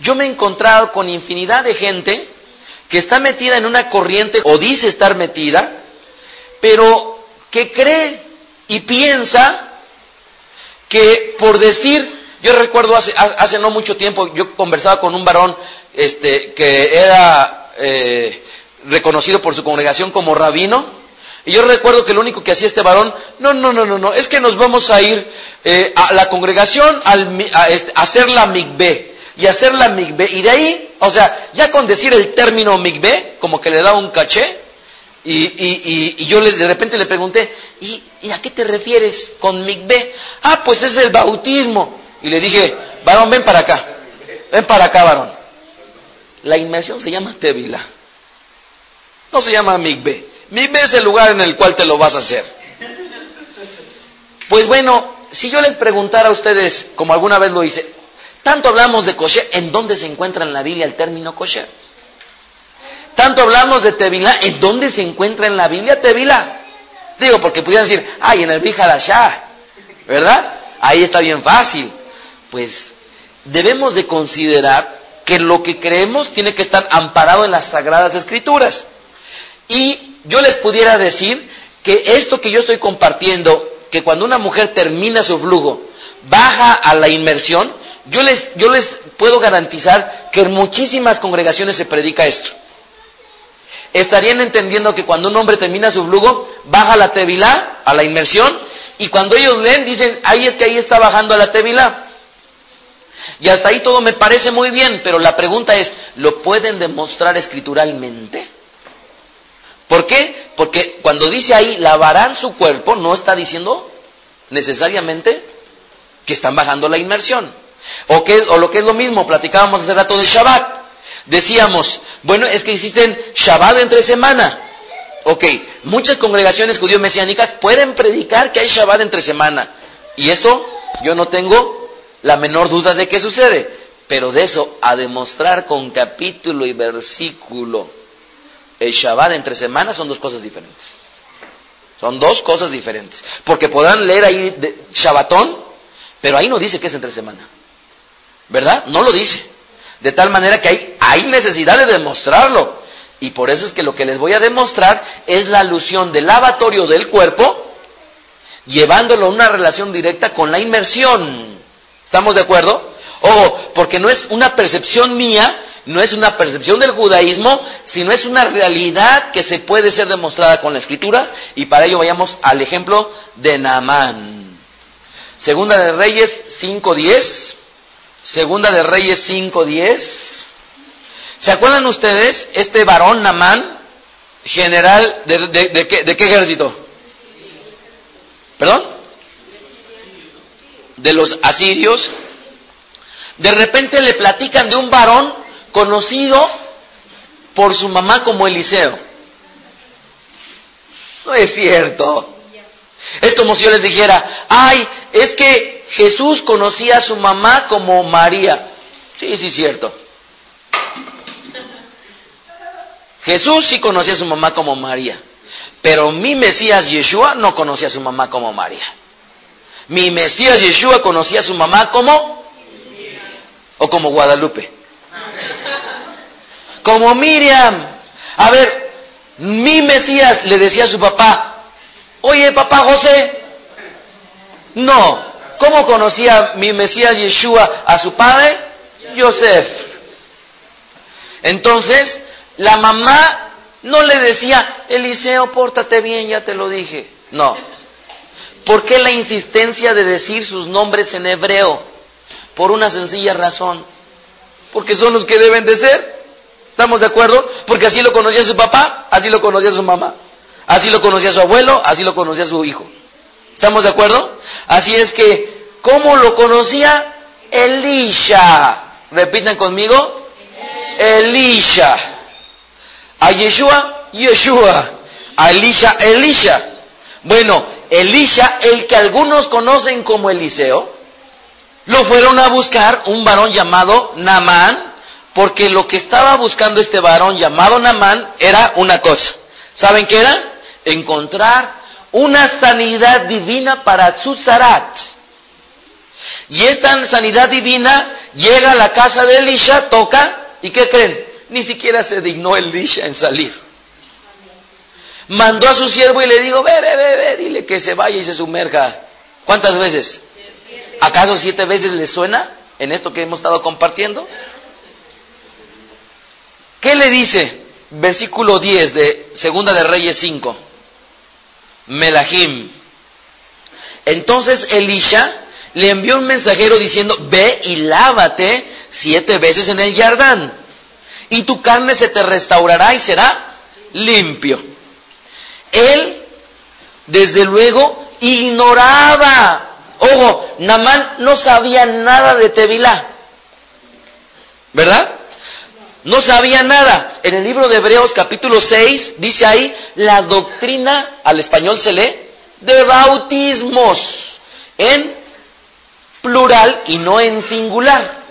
yo me he encontrado con infinidad de gente que está metida en una corriente o dice estar metida, pero que cree y piensa que por decir yo recuerdo hace, no mucho tiempo, yo conversaba con un varón este, que era eh, reconocido por su congregación como rabino, y yo recuerdo que lo único que hacía este varón, no, no, no, no, no, es que nos vamos a ir eh, a la congregación al, a, este, a, hacer la migbe, y hacer la migbe, y de ahí, o sea, ya con decir el término migbe, como que le da un caché, y, y, y, yo le, de repente le pregunté, ¿y, ¿y, a qué te refieres con migbe? Ah, pues es el bautismo. Y le dije, varón, ven para acá. Ven para acá, varón. La inmersión se llama Tevila. No se llama Migbe. Migbe es el lugar en el cual te lo vas a hacer. Pues bueno, si yo les preguntara a ustedes, como alguna vez lo hice, tanto hablamos de kosher, ¿en dónde se encuentra en la Biblia el término kosher? Tanto hablamos de Tevila, ¿en dónde se encuentra en la Biblia Tevila? Digo, porque pudieran decir, ay, en el Shah, ¿verdad? Ahí está bien fácil pues debemos de considerar que lo que creemos tiene que estar amparado en las sagradas escrituras. Y yo les pudiera decir que esto que yo estoy compartiendo, que cuando una mujer termina su flujo, baja a la inmersión, yo les, yo les puedo garantizar que en muchísimas congregaciones se predica esto. Estarían entendiendo que cuando un hombre termina su flujo, baja la tevilá, a la inmersión, y cuando ellos leen, dicen, ahí es que ahí está bajando a la tevilá. Y hasta ahí todo me parece muy bien, pero la pregunta es, ¿lo pueden demostrar escrituralmente? ¿Por qué? Porque cuando dice ahí, lavarán su cuerpo, no está diciendo necesariamente que están bajando la inmersión. O, que, lo que es lo mismo, platicábamos hace rato de Shabbat. Decíamos, bueno, es que existen Shabbat entre semana. Ok, muchas congregaciones judío mesiánicas pueden predicar que hay Shabbat entre semana. Y eso yo no tengo la menor duda de qué sucede. Pero de eso a demostrar con capítulo y versículo el Shabbat entre semanas son dos cosas diferentes. Son dos cosas diferentes. Porque podrán leer ahí de Shabbatón, pero ahí no dice que es entre semana. ¿Verdad? No lo dice. De tal manera que hay, hay necesidad de demostrarlo. Y por eso es que lo que les voy a demostrar es la alusión del lavatorio del cuerpo, llevándolo a una relación directa con la inmersión. ¿Estamos de acuerdo? O porque no es una percepción mía, no es una percepción del judaísmo, sino es una realidad que se puede ser demostrada con la escritura y para ello vayamos al ejemplo de Naamán. Segunda de Reyes 5.10. Segunda de Reyes 5.10. ¿Se acuerdan ustedes este varón Naamán, general de, qué, de qué ejército? ¿Perdón? de los asirios, de repente le platican de un varón conocido por su mamá como Eliseo. No es cierto. Es como si yo les dijera, ay, es que Jesús conocía a su mamá como María. Sí, sí, cierto. Jesús sí conocía a su mamá como María, pero mi Mesías Yeshua no conocía a su mamá como María. Mi Mesías Yeshua conocía a su mamá como o como Guadalupe. Como Miriam. A ver, mi Mesías le decía a su papá, oye papá José, no, ¿cómo conocía mi Mesías Yeshua a su padre? Yosef. Entonces, la mamá No le decía, Eliseo, pórtate bien, ya te lo dije. No. ¿Por qué la insistencia de decir sus nombres en hebreo? Por una sencilla razón. Porque son los que deben de ser. ¿Estamos de acuerdo? Porque así lo conocía su papá, así lo conocía su mamá. Así lo conocía su abuelo, así lo conocía su hijo. ¿Estamos de acuerdo? Así es que, ¿cómo lo conocía? Elisha. Repitan conmigo. Elisha. A Yeshua, Yeshua. A Elisha, Elisha. Bueno, Elisha, el que algunos conocen como Eliseo, lo fueron a buscar un varón llamado Namán, porque lo que estaba buscando este varón llamado Namán era una cosa. ¿Saben qué era? Encontrar una sanidad divina para Tzuzarat. Y esta sanidad divina llega a la casa de Elisha, toca, ¿y qué creen? Ni siquiera se dignó Elisha en salir. Mandó a su siervo y le dijo, ve, ve, ve, ve, dile que se vaya y se sumerja. ¿Cuántas veces? ¿Acaso siete veces le suena en esto que hemos estado compartiendo? ¿Qué le dice? Versículo 10 de Segunda de Reyes 5. Melahim. Entonces Elisha le envió un mensajero diciendo, ve y lávate siete veces en el Jardán, y tu carne se te restaurará y será limpio. Él, desde luego, ignoraba. Ojo, Namán no sabía nada de Tevilá. ¿Verdad? No sabía nada. En el libro de Hebreos capítulo 6 dice ahí la doctrina, al español se lee, de bautismos. En plural y no en singular.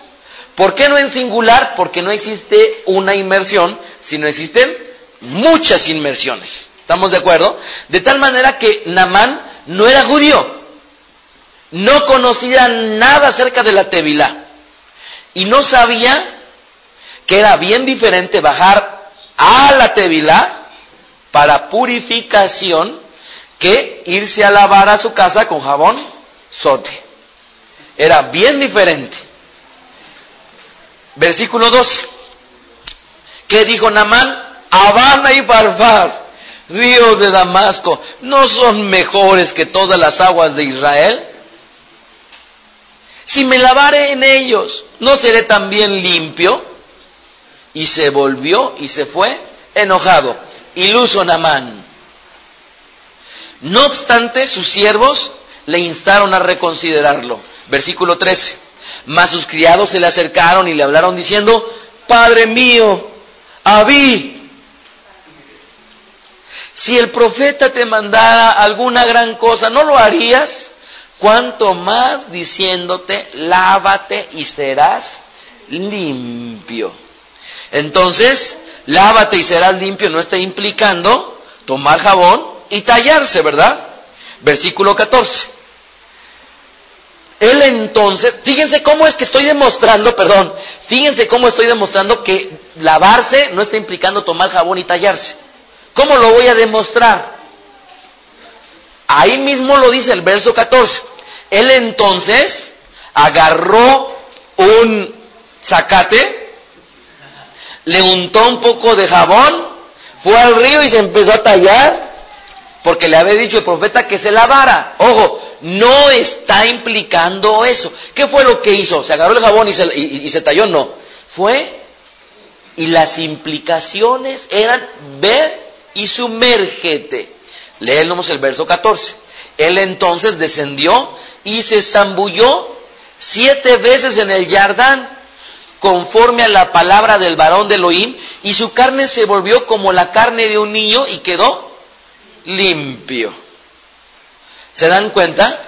¿Por qué no en singular? Porque no existe una inmersión, sino existen muchas inmersiones. ¿Estamos de acuerdo? De tal manera que Namán no era judío, no conocía nada acerca de la Tevilá y no sabía que era bien diferente bajar a la Tevilá para purificación que irse a lavar a su casa con jabón sote. Era bien diferente. Versículo 2. ¿Qué dijo Namán? Habana y Farfar, ríos de Damasco, ¿no son mejores que todas las aguas de Israel? Si me lavare en ellos, ¿no seré también limpio? Y se volvió y se fue enojado. Iluso Namán. No obstante, sus siervos le instaron a reconsiderarlo. Versículo 13. Mas sus criados se le acercaron y le hablaron diciendo, Padre mío, Abí, si el profeta te mandara alguna gran cosa, ¿no lo harías? Cuanto más diciéndote, lávate y serás limpio. Entonces, lávate y serás limpio no está implicando tomar jabón y tallarse, ¿verdad? Versículo 14. Él entonces, fíjense cómo es que estoy demostrando, perdón, fíjense cómo estoy demostrando que lavarse no está implicando tomar jabón y tallarse. ¿Cómo lo voy a demostrar? Ahí mismo lo dice el verso 14. Él entonces agarró un zacate, le untó un poco de jabón, fue al río y se empezó a tallar, porque le había dicho el profeta que se lavara. Ojo, no está implicando eso. ¿Qué fue lo que hizo? ¿Se agarró el jabón y se, talló? No. Fue y las implicaciones eran ver y sumérgete. Leemos el verso 14. Él entonces descendió y se zambulló siete veces en el Jardán, conforme a la palabra del varón de Elohim, y su carne se volvió como la carne de un niño y quedó limpio. ¿Se dan cuenta?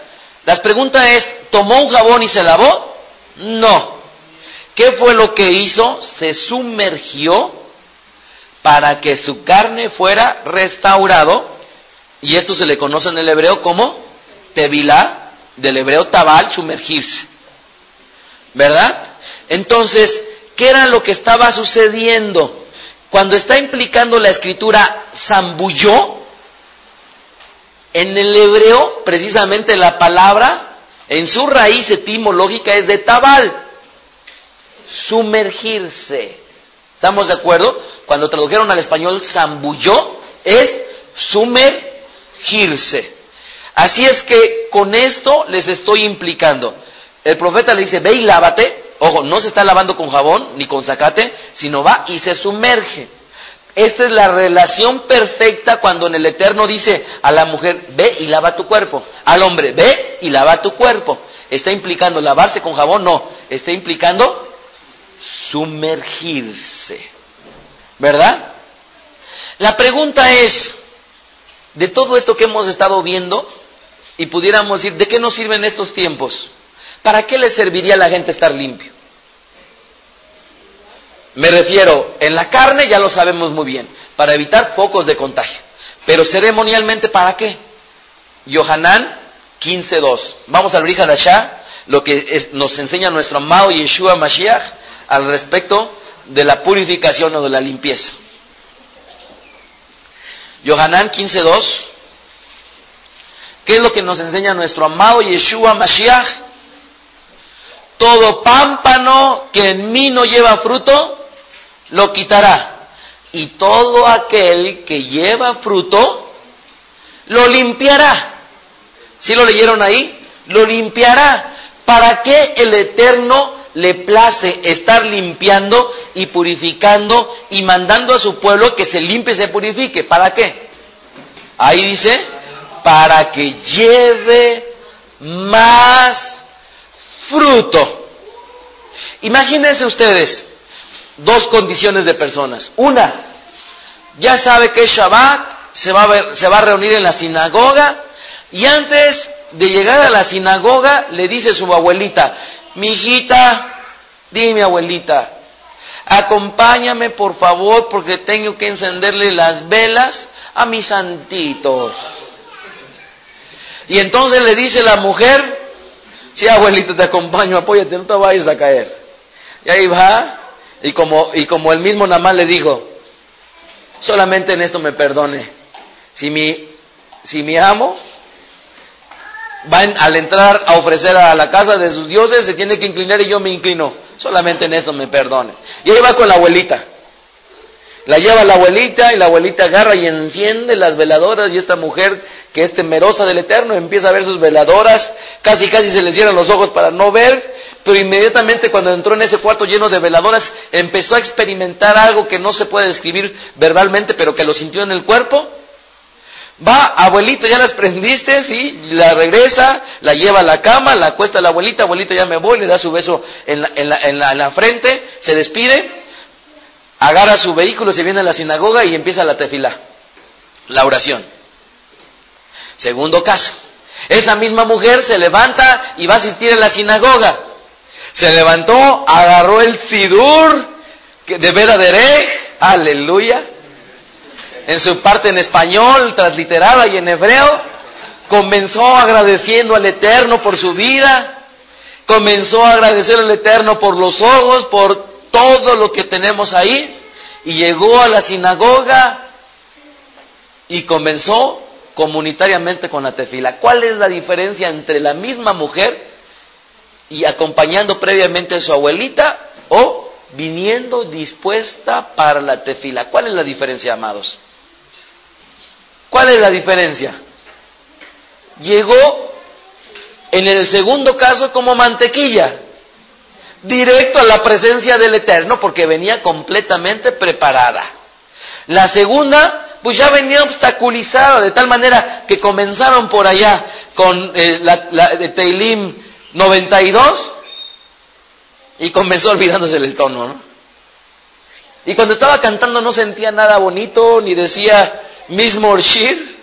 La pregunta es, ¿tomó un jabón y se lavó? No. ¿Qué fue lo que hizo? Se sumergió para que su carne fuera restaurado. Y esto se le conoce en el hebreo como tevilá, del hebreo tabal, sumergirse. ¿Verdad? Entonces, ¿qué era lo que estaba sucediendo? Cuando está implicando la escritura zambulló, en el hebreo, precisamente la palabra, en su raíz etimológica es de tabal, sumergirse. ¿Estamos de acuerdo? Cuando tradujeron al español zambulló es sumergirse. Así es que con esto les estoy implicando. El profeta le dice, ve y lávate. Ojo, no se está lavando con jabón ni con zacate, sino va y se sumerge. Esta es la relación perfecta cuando en el Eterno dice a la mujer, ve y lava tu cuerpo. Al hombre, ve y lava tu cuerpo. ¿Está implicando lavarse con jabón? No. Está implicando sumergirse. ¿Verdad? La pregunta es, de todo esto que hemos estado viendo, y pudiéramos decir, ¿de qué nos sirven estos tiempos? ¿Para qué le serviría a la gente estar limpio? Me refiero, en la carne ya lo sabemos muy bien, para evitar focos de contagio. Pero ceremonialmente, ¿para qué? Yohanan 15.2. Vamos al Brihadashá, lo que nos enseña nuestro amado Yeshua Mashiach al respecto de la purificación o de la limpieza. Yohanan 15.2. ¿Qué es lo que nos enseña nuestro amado Yeshua Mashiach? Todo pámpano que en mí no lleva fruto, lo quitará. Y todo aquel que lleva fruto, lo limpiará. ¿Sí lo leyeron ahí? Lo limpiará. ¿Para qué el Eterno le place estar limpiando y purificando y mandando a su pueblo que se limpie y se purifique? ¿Para qué? Ahí dice, para que lleve más fruto. Imagínense ustedes, dos condiciones de personas. Una, ya sabe que es Shabbat, se va a, reunir en la sinagoga y antes de llegar a la sinagoga le dice su abuelita, mi hijita, dime abuelita, acompáñame por favor porque tengo que encenderle las velas a mis santitos. Y entonces le dice la mujer, sí abuelita te acompaño, apóyate, no te vayas a caer. Y ahí va, y como, y como el mismo Namán le dijo, solamente en esto me perdone. Si mi, si mi amo va al entrar a ofrecer a la casa de sus dioses, se tiene que inclinar y yo me inclino. Solamente en esto me perdone. Y ahí va con la abuelita. La lleva la abuelita y la abuelita agarra y enciende las veladoras y esta mujer que es temerosa del Eterno empieza a ver sus veladoras, casi casi se le cierran los ojos para no ver, pero inmediatamente cuando entró en ese cuarto lleno de veladoras empezó a experimentar algo que no se puede describir verbalmente, pero que lo sintió en el cuerpo. Va, abuelito, ya las prendiste, sí, la regresa, la lleva a la cama, la acuesta a la abuelita, abuelita ya me voy, le da su beso en la, en la, en la, en la frente, se despide, agarra su vehículo, se viene a la sinagoga y empieza la tefila, la oración. Segundo caso, esa misma mujer se levanta y va a asistir a la sinagoga. Se levantó, agarró el sidur de Veda aleluya, en su parte en español, transliterada y en hebreo, comenzó agradeciendo al Eterno por su vida, comenzó a agradecer al Eterno por los ojos, por todo lo que tenemos ahí, y llegó a la sinagoga y comenzó comunitariamente con la tefila. ¿Cuál es la diferencia entre la misma mujer y acompañando previamente a su abuelita o viniendo dispuesta para la tefila? ¿Cuál es la diferencia, amados? ¿Cuál es la diferencia? Llegó en el segundo caso como mantequilla, directo a la presencia del Eterno porque venía completamente preparada. La segunda pues ya venía obstaculizada de tal manera que comenzaron por allá con eh, la, la, de Teilim 92 y comenzó olvidándose el tono, ¿no? Y cuando estaba cantando no sentía nada bonito, ni decía mismo Shir.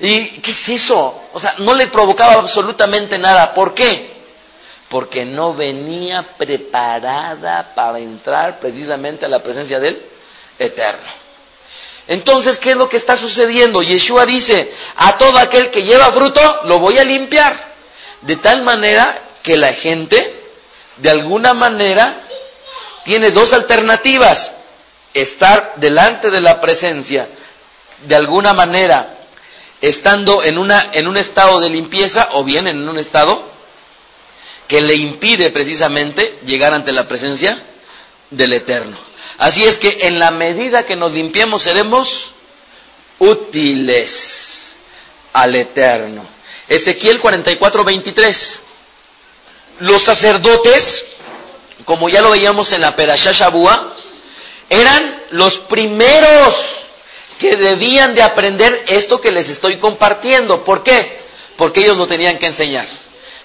¿Y qué es eso? O sea, no le provocaba absolutamente nada. ¿Por qué? Porque no venía preparada para entrar precisamente a la presencia del Eterno. Entonces, ¿qué es lo que está sucediendo? Yeshua dice, a todo aquel que lleva fruto, lo voy a limpiar. De tal manera que la gente, de alguna manera, tiene dos alternativas. Estar delante de la presencia, de alguna manera, estando en, una, en un estado de limpieza o bien en un estado que le impide precisamente llegar ante la presencia del Eterno. Así es que en la medida que nos limpiemos seremos útiles al Eterno. Ezequiel 44, 23. Los sacerdotes, como ya lo veíamos en la Perashá Shabua, eran los primeros que debían de aprender esto que les estoy compartiendo. ¿Por qué? Porque ellos lo tenían que enseñar.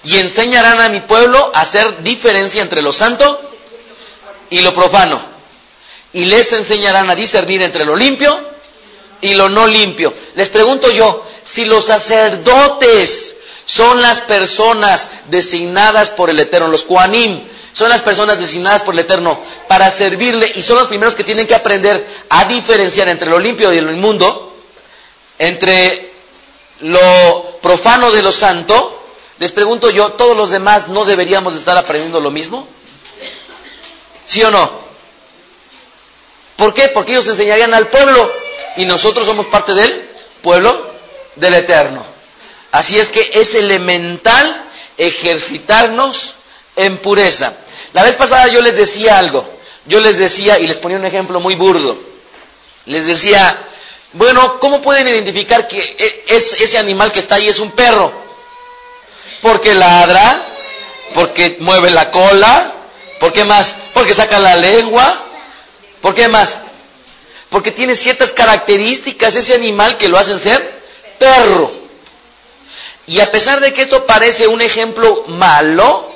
Y enseñarán a mi pueblo a hacer diferencia entre lo santo y lo profano. Y les enseñarán a discernir entre lo limpio y lo no limpio. Les pregunto yo, si los sacerdotes son las personas designadas por el Eterno, los Kuanim, son las personas designadas por el Eterno para servirle y son los primeros que tienen que aprender a diferenciar entre lo limpio y lo inmundo, entre lo profano de lo santo. Les pregunto yo, ¿todos los demás no deberíamos estar aprendiendo lo mismo? ¿Sí o no? ¿Por qué? Porque ellos enseñarían al pueblo y nosotros somos parte del pueblo del Eterno. Así es que es elemental ejercitarnos en pureza. La vez pasada yo les decía algo, yo les decía, y les ponía un ejemplo muy burdo, les decía, bueno, ¿cómo pueden identificar que e, es, ese animal que está ahí es un perro? Porque ladra, porque mueve la cola, ¿por qué más? Porque saca la lengua, ¿por qué más? Porque tiene ciertas características ese animal que lo hacen ser perro. Y a pesar de que esto parece un ejemplo malo,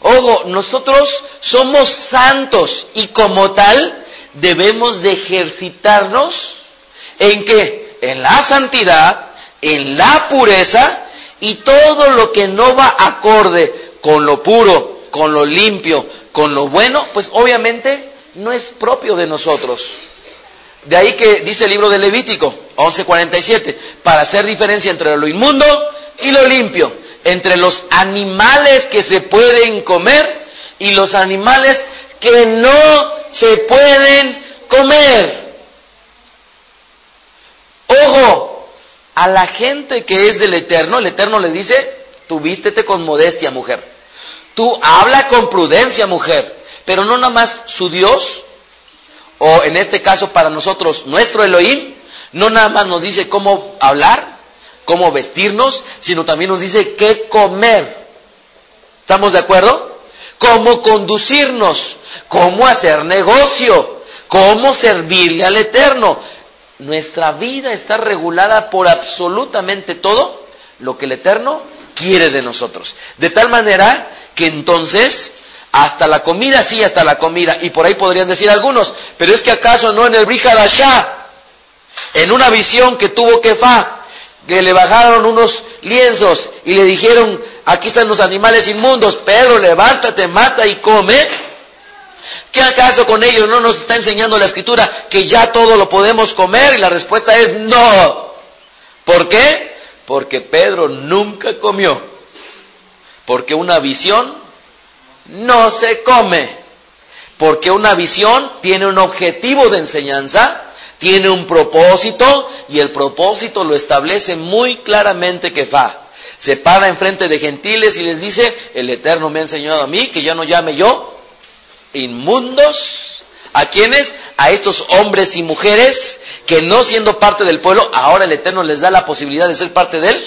Ojo, nosotros somos santos y como tal debemos de ejercitarnos en qué? En la santidad, en la pureza y todo lo que no va acorde con lo puro, con lo limpio, con lo bueno, pues obviamente no es propio de nosotros. De ahí que dice el libro de Levítico 11:47, para hacer diferencia entre lo inmundo y lo limpio entre los animales que se pueden comer y los animales que no se pueden comer. Ojo, a la gente que es del Eterno, el Eterno le dice, tú vístete con modestia, mujer. Tú habla con prudencia, mujer. Pero no nada más su Dios, o en este caso para nosotros nuestro Elohim, no nada más nos dice cómo hablar, cómo vestirnos, sino también nos dice qué comer. ¿Estamos de acuerdo? Cómo conducirnos, cómo hacer negocio, cómo servirle al Eterno. Nuestra vida está regulada por absolutamente todo lo que el Eterno quiere de nosotros. De tal manera que entonces, hasta la comida, sí, hasta la comida. Y por ahí podrían decir algunos, pero es que acaso no en el Brihadashá, en una visión que tuvo Kefa, que le bajaron unos lienzos y le dijeron, aquí están los animales inmundos, Pedro, levántate, mata y come. ¿Qué acaso con ellos no nos está enseñando la escritura que ya todo lo podemos comer? Y la respuesta es no. ¿Por qué? Porque Pedro nunca comió. Porque una visión no se come. Porque una visión tiene un objetivo de enseñanza tiene un propósito y el propósito lo establece muy claramente que fa. Se para enfrente de gentiles y les dice, el Eterno me ha enseñado a mí que ya no llame yo inmundos. ¿A quiénes? A estos hombres y mujeres que no siendo parte del pueblo, ahora el Eterno les da la posibilidad de ser parte del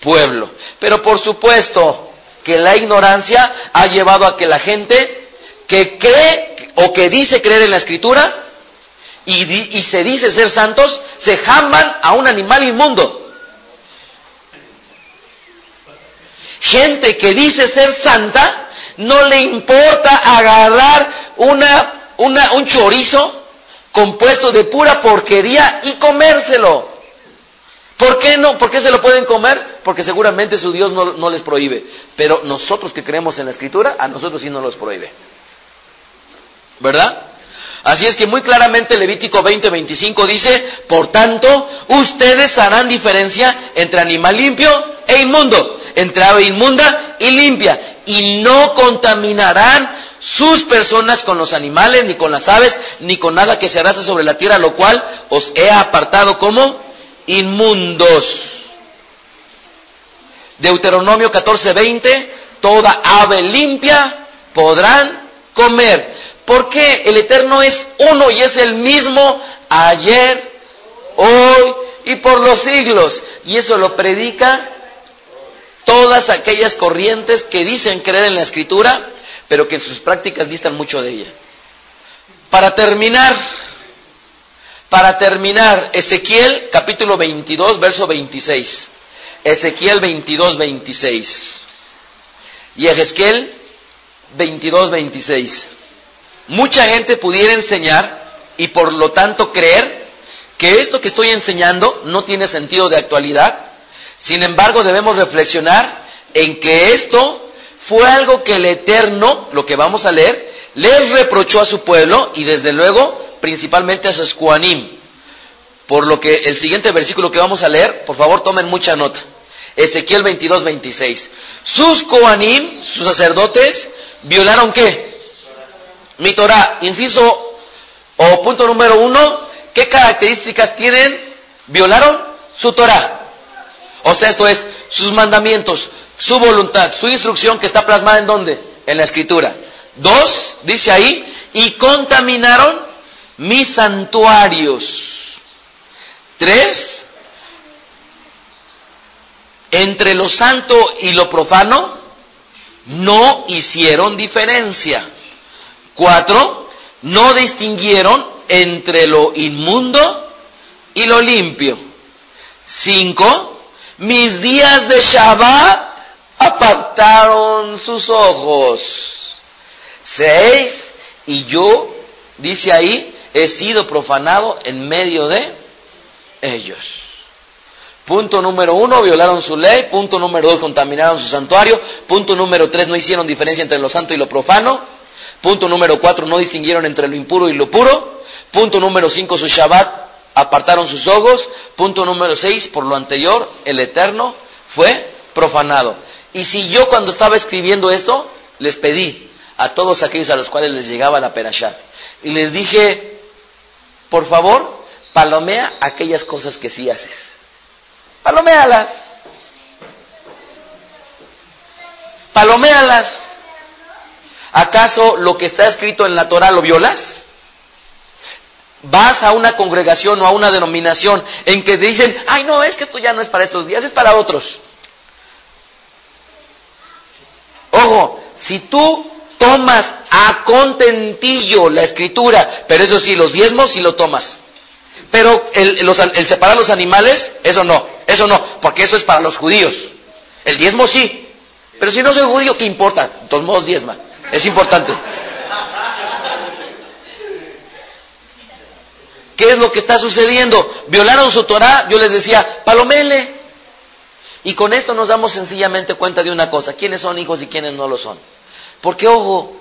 pueblo. Pero por supuesto que la ignorancia ha llevado a que la gente que cree o que dice creer en la escritura, y, se dice ser santos, se jamban a un animal inmundo. Gente que dice ser santa, no le importa agarrar una, un chorizo compuesto de pura porquería y comérselo. ¿Por qué no? ¿Por qué se lo pueden comer? Porque seguramente su Dios no, no les prohíbe. Pero nosotros que creemos en la Escritura, a nosotros sí nos los prohíbe. ¿Verdad? Así es que muy claramente Levítico 20:25 dice, por tanto, ustedes harán diferencia entre animal limpio e inmundo, entre ave inmunda y limpia, y no contaminarán sus personas con los animales, ni con las aves, ni con nada que se arrastre sobre la tierra, lo cual os he apartado como inmundos. Deuteronomio 14:20, toda ave limpia podrán comer Porque el Eterno es uno y es el mismo ayer, hoy y por los siglos. Y eso lo predica todas aquellas corrientes que dicen creer en la Escritura, pero que en sus prácticas distan mucho de ella. Para terminar, para terminar, Ezequiel capítulo 22, verso 26. Ezequiel 22, 26. Y Ezequiel 22, 26. Mucha gente pudiera enseñar y por lo tanto creer que esto que estoy enseñando no tiene sentido de actualidad. Sin embargo, debemos reflexionar en que esto fue algo que el Eterno, lo que vamos a leer, les reprochó a su pueblo y desde luego principalmente a sus cuanim. Por lo que el siguiente versículo que vamos a leer, por favor tomen mucha nota. Ezequiel 22, 26. Sus coanim, sus sacerdotes, violaron qué? Mi Torah. Inciso o punto número uno, ¿qué características tienen? Violaron su Torah. O sea, esto es sus mandamientos, su voluntad, su instrucción que está plasmada en dónde? En la escritura. Dos, dice ahí, y contaminaron mis santuarios. Tres, entre lo santo y lo profano no hicieron diferencia. Cuatro, no distinguieron entre lo inmundo y lo limpio. Cinco, mis días de Shabbat apartaron sus ojos. Seis, y yo, dice ahí, he sido profanado en medio de ellos. Punto número uno, violaron su ley. Punto número dos, contaminaron su santuario. Punto número tres, no hicieron diferencia entre lo santo y lo profano. Punto número cuatro, no distinguieron entre lo impuro y lo puro. Punto número cinco, su Shabbat apartaron sus ojos. Punto número seis, por lo anterior, el Eterno fue profanado. Y si yo cuando estaba escribiendo esto, les pedí a todos aquellos a los cuales les llegaba la perashá, y les dije, por favor, palomea aquellas cosas que sí haces. Paloméalas. Paloméalas. ¿Acaso lo que está escrito en la Torah lo violas? Vas a una congregación o a una denominación en que te dicen, ay no, es que esto ya no es para estos días, es para otros. Ojo, si tú tomas a contentillo la escritura, pero eso sí, los diezmos sí lo tomas. Pero el, el separar los animales, eso no. Eso no, porque eso es para los judíos. El diezmo sí. Pero si no soy judío, ¿qué importa? De todos modos diezma. Es importante. ¿Qué es lo que está sucediendo? Violaron su Torah, yo les decía, palomele. Y con esto nos damos sencillamente cuenta de una cosa, quiénes son hijos y quiénes no lo son. Porque, ojo,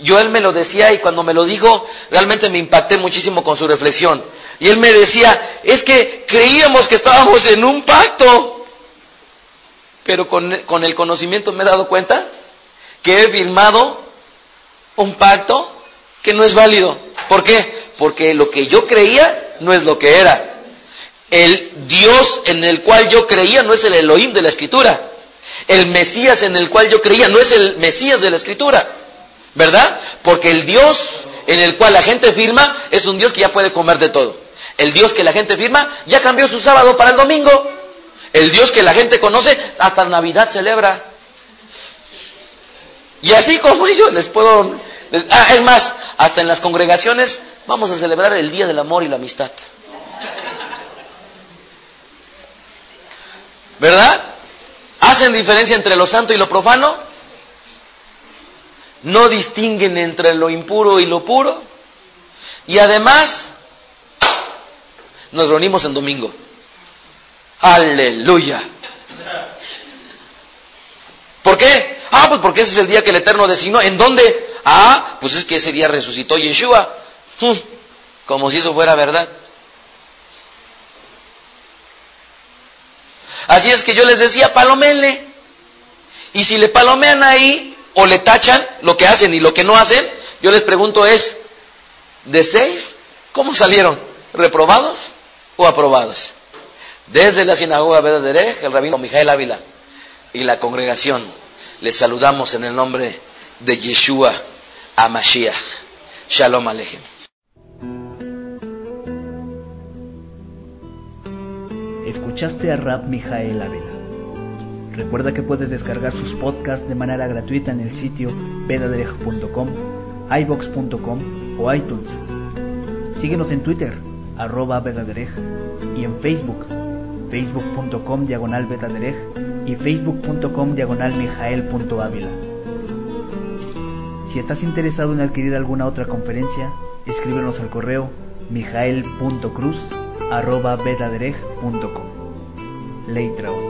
yo él me lo decía y cuando me lo dijo, realmente me impacté muchísimo con su reflexión. Y él me decía, es que creíamos que estábamos en un pacto. Pero con, con el conocimiento me he dado cuenta que he firmado un pacto que no es válido. ¿Por qué? Porque lo que yo creía no es lo que era. El Dios en el cual yo creía no es el Elohim de la Escritura. El Mesías en el cual yo creía no es el Mesías de la Escritura. ¿Verdad? Porque el Dios en el cual la gente firma es un Dios que ya puede comer de todo. El Dios que la gente firma ya cambió su sábado para el domingo. El Dios que la gente conoce hasta Navidad celebra. Y así como yo les puedo... ah, es más, hasta en las congregaciones vamos a celebrar el Día del Amor y la Amistad. ¿Verdad? ¿Hacen diferencia entre lo santo y lo profano? ¿No distinguen entre lo impuro y lo puro? Y además, nos reunimos en domingo. Aleluya. ¿Por qué? Ah, pues porque ese es el día que el Eterno designó. ¿En dónde? Ah, pues es que ese día resucitó Yeshua. Hmm, como si eso fuera verdad. Así es que yo les decía, palomele. Y si le palomean ahí o le tachan lo que hacen y lo que no hacen, yo les pregunto es, ¿de seis? ¿Cómo salieron? ¿Reprobados? o aprobados. Desde la sinagoga Derech, el rabino Mijael Ávila y la congregación, les saludamos en el nombre de Yeshua a Mashiach. Shalom Alejem. Escuchaste a Rap Mijael Ávila. Recuerda que puedes descargar sus podcasts de manera gratuita en el sitio vedaderej.com, ibox.com o iTunes. Síguenos en Twitter, arroba vedaderej, y en Facebook, facebook.com diagonal vedaderej y facebook.com diagonal. Si estás interesado en adquirir alguna otra conferencia, escríbenos al correo mijael.cruz arroba vedaderej.com. Leitraut.